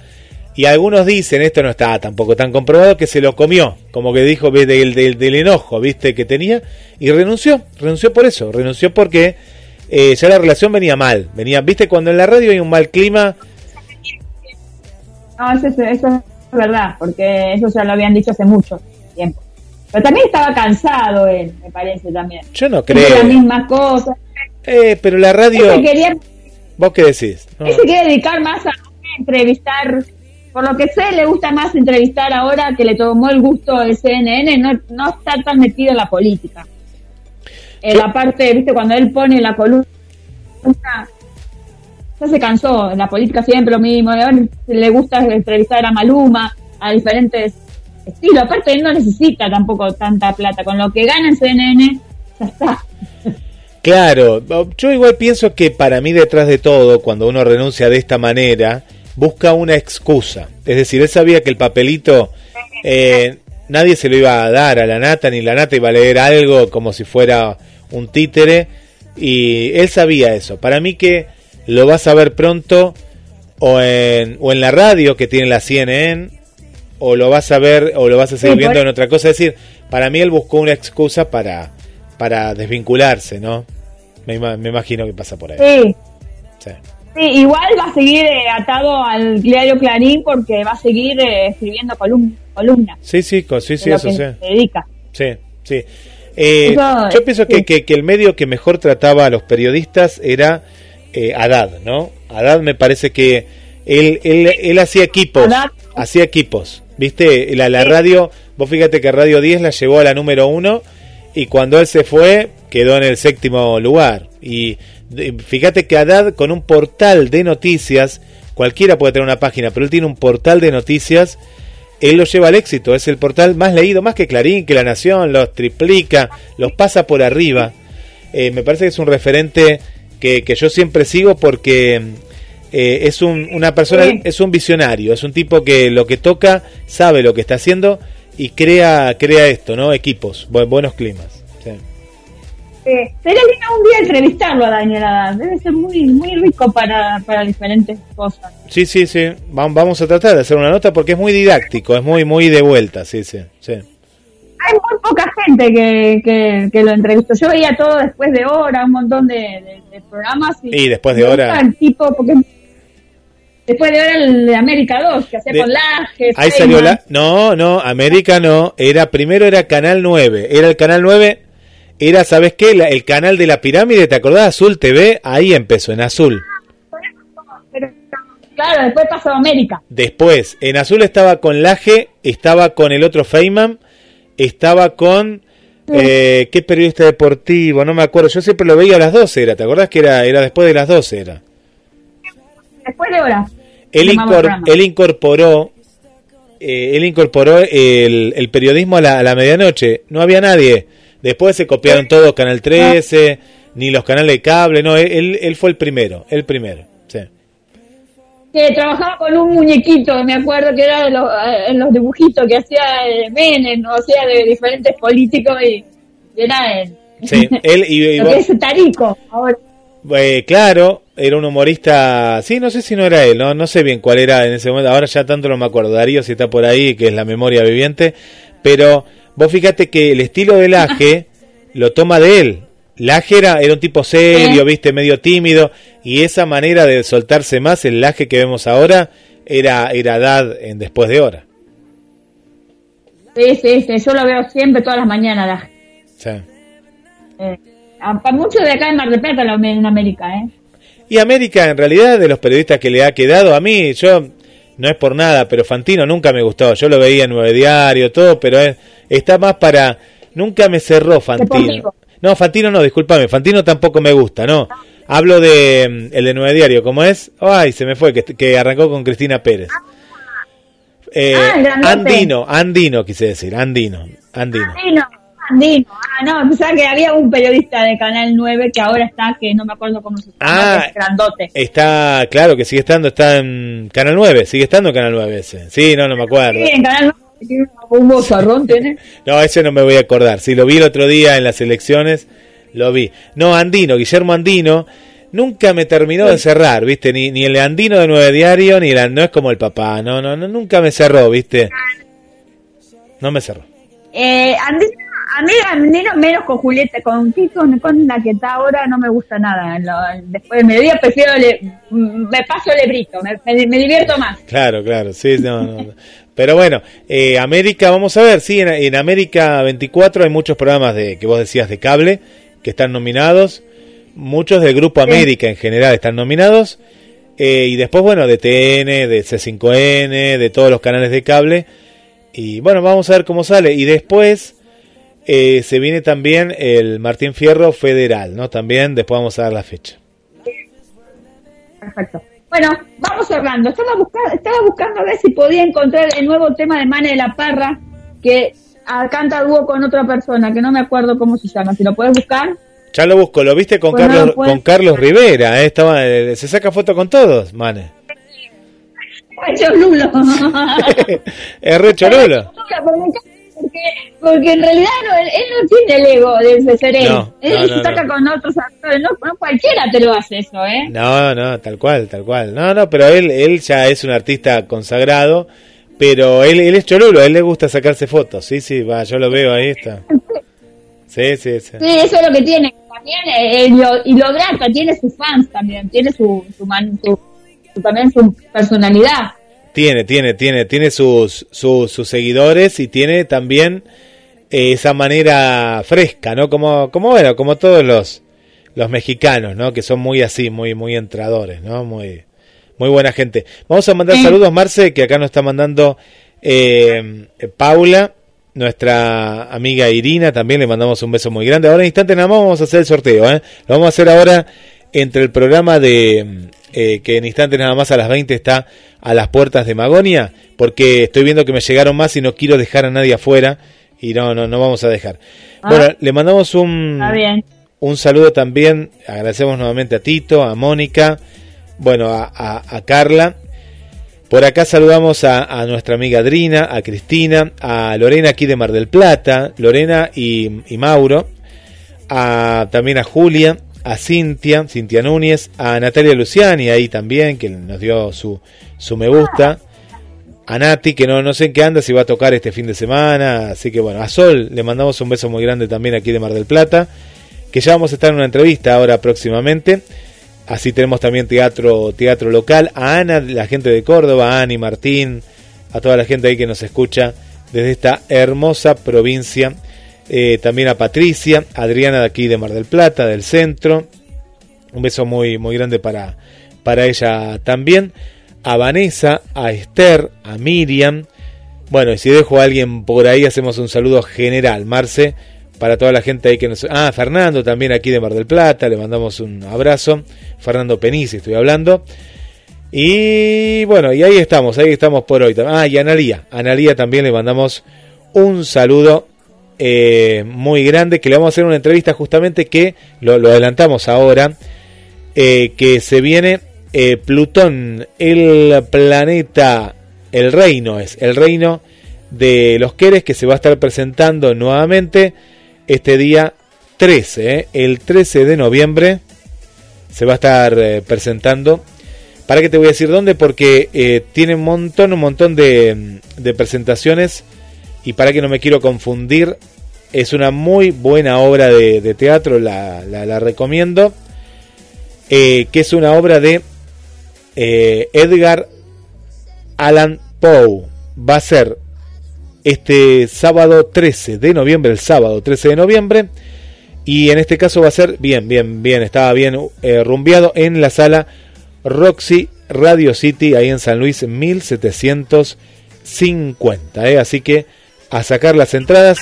y algunos dicen, esto no está tampoco tan comprobado, que se lo comió, como que dijo del, del, del enojo, viste, que tenía, y renunció, renunció por eso, renunció porque eh, ya la relación venía mal, venía, viste, cuando en la radio hay un mal clima, No, eso, es- eso es verdad, porque eso ya lo habían dicho hace mucho tiempo. Pero también estaba cansado él, me parece también. yo no creo. las mismas cosas. Eh, pero la radio, quería, vos qué decís? No. él se quiere dedicar más a entrevistar, por lo que sé, le gusta más entrevistar ahora que le tomó el gusto el CNN, no, no está tan metido en la política. En la parte, viste, cuando él pone la columna, ya se cansó, en la política siempre lo mismo, le gusta entrevistar a Maluma, a diferentes estilos, aparte él no necesita tampoco tanta plata, con lo que gana CNN, ya está. Claro, yo igual pienso que para mí detrás de todo, cuando uno renuncia de esta manera, busca una excusa. Es decir, él sabía que el papelito eh, nadie se lo iba a dar a la nata, ni la nata iba a leer algo como si fuera un títere, y él sabía eso. Para mí que lo vas a ver pronto o en, o en la radio que tiene la CNN, o lo vas a ver o lo vas a seguir Sí, por- viendo en otra cosa. Es decir, para mí él buscó una excusa para, para desvincularse, ¿no? Me, ima- me imagino que pasa por ahí. Sí, Sí. Sí, igual va a seguir eh, atado al diario Clarín porque va a seguir eh, escribiendo colum- columnas. Sí, sí, sí, sí, eso sí. se dedica. Sí, sí. Eh, Eso, yo pienso que, que, que el medio que mejor trataba a los periodistas era eh, Haddad, ¿no? Haddad me parece que él, él, él hacía equipos, Haddad. hacía equipos, ¿viste? La, la Sí. radio, vos fíjate que Radio 10 la llevó a la número uno y cuando él se fue quedó en el séptimo lugar. Y fíjate que Haddad con un portal de noticias, cualquiera puede tener una página, pero él tiene un portal de noticias él lo lleva al éxito, es el portal más leído, más que Clarín, que La Nación, los triplica, los pasa por arriba. Eh, me parece que es un referente que, que yo siempre sigo porque eh, es un, una persona, Sí. es un visionario, es un tipo que lo que toca sabe lo que está haciendo y crea, crea esto, ¿no? Equipos, bu- buenos climas. sí. Eh, sería lindo un día entrevistarlo a Daniel Haddad. Debe ser muy muy rico para, para diferentes cosas. Sí, sí, sí. Va- Vamos a tratar de hacer una nota porque es muy didáctico, es muy, muy de vuelta, sí, sí, sí. Hay muy poca gente que, que, que lo entrevistó. Yo veía todo después de hora, un montón de, de- de programas. Y, Y después de hora- tipo, porque después de hora el de América 2, que hacía con Laje. Ahí salió la... No, no, América no. Era, primero era Canal 9. Era el Canal 9. Era, ¿sabes qué? La- el canal de la pirámide, ¿te acordás? Azul TV. Ahí empezó, en azul. Pero, claro, después pasó a América. Después, en azul estaba con Laje, estaba con el otro Feynman, estaba con Eh, ¿Qué periodista deportivo? No me acuerdo. Yo siempre lo veía a las 12, era. ¿Te acordás que era, era después de las 12? Era. Después de hora. Él, incor- él incorporó eh, él incorporó el, el periodismo a la, a la medianoche. No había nadie. Después se copiaron todos Canal 13, ni los canales de cable. No, él, él fue el primero. El primero. Sí. Que trabajaba con un muñequito, me acuerdo que era de los, eh, en los dibujitos que hacía Menem, o sea, de diferentes políticos y y era él. Sí, él y, vos- es Tarico, ahora. Eh, claro, era un humorista. Sí, no sé si no era él, no, no sé bien cuál era en ese momento. Ahora ya tanto no me acuerdo. Darío, si está por ahí, que es la memoria viviente. Pero vos fíjate que el estilo de Laje lo toma de él. Laje era, era un tipo serio, viste, medio tímido. Y esa manera de soltarse más, el Laje que vemos ahora, era, era Dad en Después de Hora. Sí, sí, sí, yo lo veo siempre, todas las mañanas. la- Sí. eh, muchos de acá en Mar del Plata lo ven en América, ¿eh? Y América, en realidad, de los periodistas que le ha quedado, a mí, yo, no es por nada, pero Fantino nunca me gustó. Yo lo veía en Nueve Diario, todo, pero es- está más para. Nunca me cerró Fantino. No, Fantino no, discúlpame, Fantino tampoco me gusta, no. Hablo de mm, el de Nueve Diario, ¿cómo es? Ay, se me fue, que, que arrancó con Cristina Pérez. Eh, Ah. Andino, Andino quise decir, Andino, Andino. Andino, Andino. Ah, no, pensaba que había un periodista de Canal 9 que ahora está, que no me acuerdo cómo se llama, Ah. es grandote. Está, claro que sigue estando, está en Canal 9, sigue estando en Canal 9 ese. Sí, no, no me acuerdo. Sí, en Canal 9 tiene un bozarrón, tiene. No, ese no me voy a acordar. Si lo vi el otro día en las elecciones, lo vi. No, Andino, Guillermo Andino, nunca me terminó de cerrar, ¿viste? Ni, ni el Andino de Nueve Diario, ni el no es como el papá. No, no, no, nunca me cerró, ¿viste? No me cerró. Eh, Andino, a mí menos con Julieta, con Kiko, con la que está ahora no me gusta nada. Lo- después del mediodía prefiero, le, me paso el lebrito, me, me, me divierto más. Claro, claro, sí, no. Pero bueno, eh, América, vamos a ver, sí, en, en América 24 hay muchos programas de que vos decías de cable que están nominados, muchos del Grupo América en general están nominados, eh, y después, bueno, de TN, de C5N, de todos los canales de cable, y bueno, vamos a ver cómo sale, y después eh, se viene también el Martín Fierro Federal, ¿no? También después vamos a dar la fecha. Perfecto. Bueno, vamos cerrando. Estaba buscando, estaba buscando a ver si podía encontrar el nuevo tema de Mane de la Parra que ah, canta dúo con otra persona, que no me acuerdo cómo se llama. Si lo puedes buscar. Ya lo busco, lo viste con Pues Carlos con Carlos Rivera, ¿eh? Estaba, eh, se saca foto con todos, mane. Es re cholulo. Porque, porque en realidad no, él, él no tiene el ego de ser él. No, él no, saca con otros actores. No, cualquiera te lo hace eso, ¿eh? No, no, tal cual, tal cual. No, no, pero él, él ya es un artista consagrado, pero él, él es cholulo, a él le gusta sacarse fotos. Sí, sí, va, yo lo veo, ahí está. Sí, sí, sí. Sí, eso es lo que tiene. También, eh, eh, lo- y lo grata, tiene sus fans también, tiene su, su, man- su- su- también su personalidad. Tiene, tiene, tiene, tiene sus, sus, sus seguidores y tiene también eh, esa manera fresca, ¿no? Como, como bueno, como todos los, los mexicanos, ¿no? Que son muy así, muy, muy entradores, ¿no? Muy, muy buena gente. Vamos a mandar saludos, Marce, que acá nos está mandando eh, Paula, nuestra amiga Irina, también le mandamos un beso muy grande. Ahora en instante nada más vamos a hacer el sorteo, ¿eh? Lo vamos a hacer ahora entre el programa de eh, que en instantes nada más a las 20 está a las puertas de Magonia, porque estoy viendo que me llegaron más y no quiero dejar a nadie afuera y no, no, no vamos a dejar. Ah. Bueno, le mandamos un, bien. un saludo también, agradecemos nuevamente a Tito, a Mónica, bueno, a, a- a Carla. Por acá saludamos a, a nuestra amiga Adrina, a Cristina, a Lorena aquí de Mar del Plata, Lorena y, y Mauro, a, también a Julia, a Cintia, Cintia Núñez, a Natalia Luciani ahí también, que nos dio su, su me gusta, a Nati, que no, no sé en qué anda, si va a tocar este fin de semana, así que bueno, a Sol le mandamos un beso muy grande también aquí de Mar del Plata, que ya vamos a estar en una entrevista ahora próximamente. Así tenemos también teatro, teatro local, a Ana, la gente de Córdoba, a Ani Martín, a toda la gente ahí que nos escucha desde esta hermosa provincia. Eh, también a Patricia, a Adriana de aquí de Mar del Plata, del centro. Un beso muy, muy grande para, para ella también. A Vanessa, a Esther, a Miriam. Bueno, y si dejo a alguien por ahí, hacemos un saludo general, Marce, para toda la gente ahí que nos... Ah, Fernando también aquí de Mar del Plata, le mandamos un abrazo. Fernando Penici estoy hablando. Y bueno, y ahí estamos, ahí estamos por hoy. Ah, y Analía, Analía también le mandamos un saludo eh, muy grande, que le vamos a hacer una entrevista justamente que lo, adelantamos ahora, eh, que se viene eh, Plutón, el planeta, el reino es, el reino de los Queres que se va a estar presentando nuevamente este día 13, ¿eh? el 13 de noviembre se va a estar presentando. ¿Para qué te voy a decir dónde? Porque tiene un montón, un montón de, presentaciones y para que no me quiero confundir, es una muy buena obra de, teatro, la, la, recomiendo, que es una obra de Edgar Allan Poe. Va a ser este sábado 13 de noviembre, el sábado 13 de noviembre. Y en este caso va a ser bien, bien, bien, estaba bien eh, rumbeado en la sala Roxy Radio City, ahí en San Luis, 1750. ¿eh? Así que a sacar las entradas.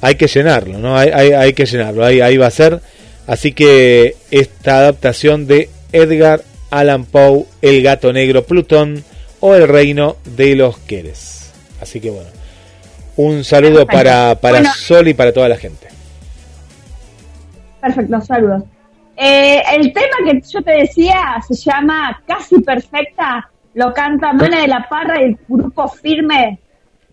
Hay que llenarlo, ¿no? Hay, hay, que llenarlo, ahí, ahí va a ser. Así que esta adaptación de Edgar Allan Poe, El gato negro Plutón, o el reino de los Queres. Así que bueno, un saludo para, para Sol y para toda la gente. Perfecto, saludos. Eh, el tema que yo te decía se llama Casi Perfecta, lo canta Mana de la Parra y el grupo Firme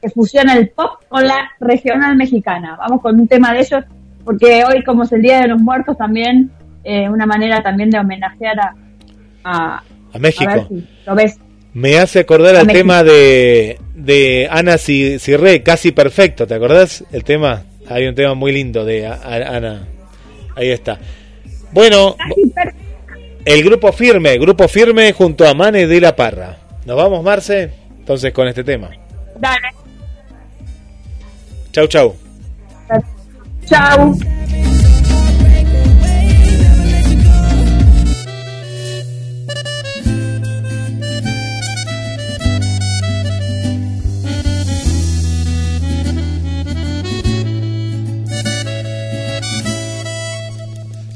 que fusiona el pop con la regional mexicana. Vamos con un tema de ellos, porque hoy como es el Día de los Muertos también, eh, una manera también de homenajear a, a, a México. A ver si lo ves. Me hace acordar al tema de, de Ana Cirré, casi perfecto, ¿te acordás? El tema, hay un tema muy lindo de Ana. Ahí está. Bueno, el grupo firme, grupo firme junto a Mane de la Parra. ¿Nos vamos, Marce? Entonces con este tema. Dale. Chau, chau. Chau.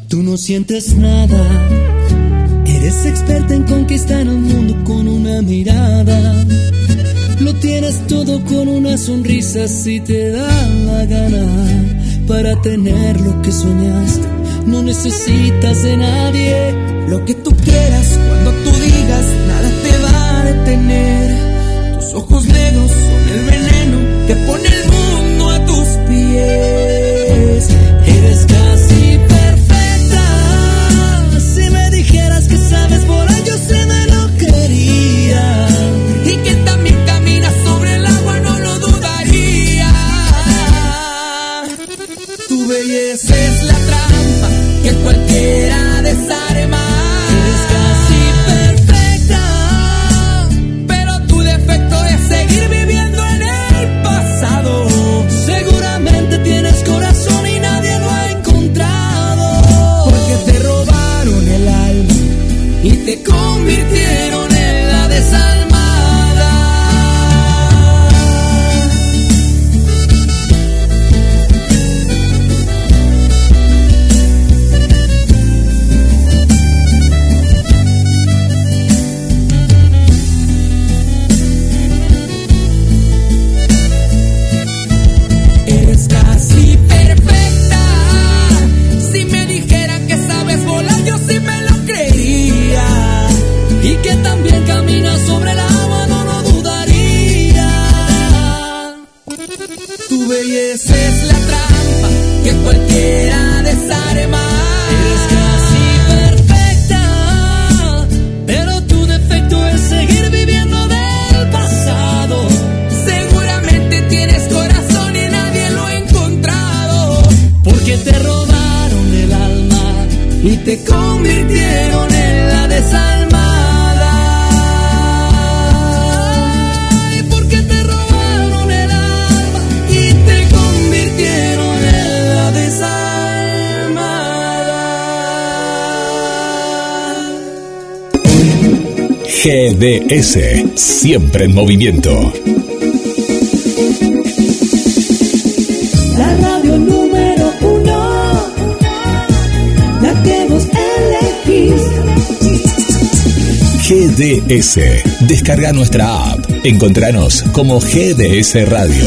Tú no sientes nada. Eres experta en conquistar el mundo con una mirada. Lo tienes todo con una sonrisa si te da la gana. Para tener lo que soñaste, no necesitas de nadie. Lo que tú quieras, cuando tú digas, nada te va a detener. GDS, siempre en movimiento. La radio número uno, la que vos elegís. GDS, descarga nuestra app. Encontranos como GDS Radio.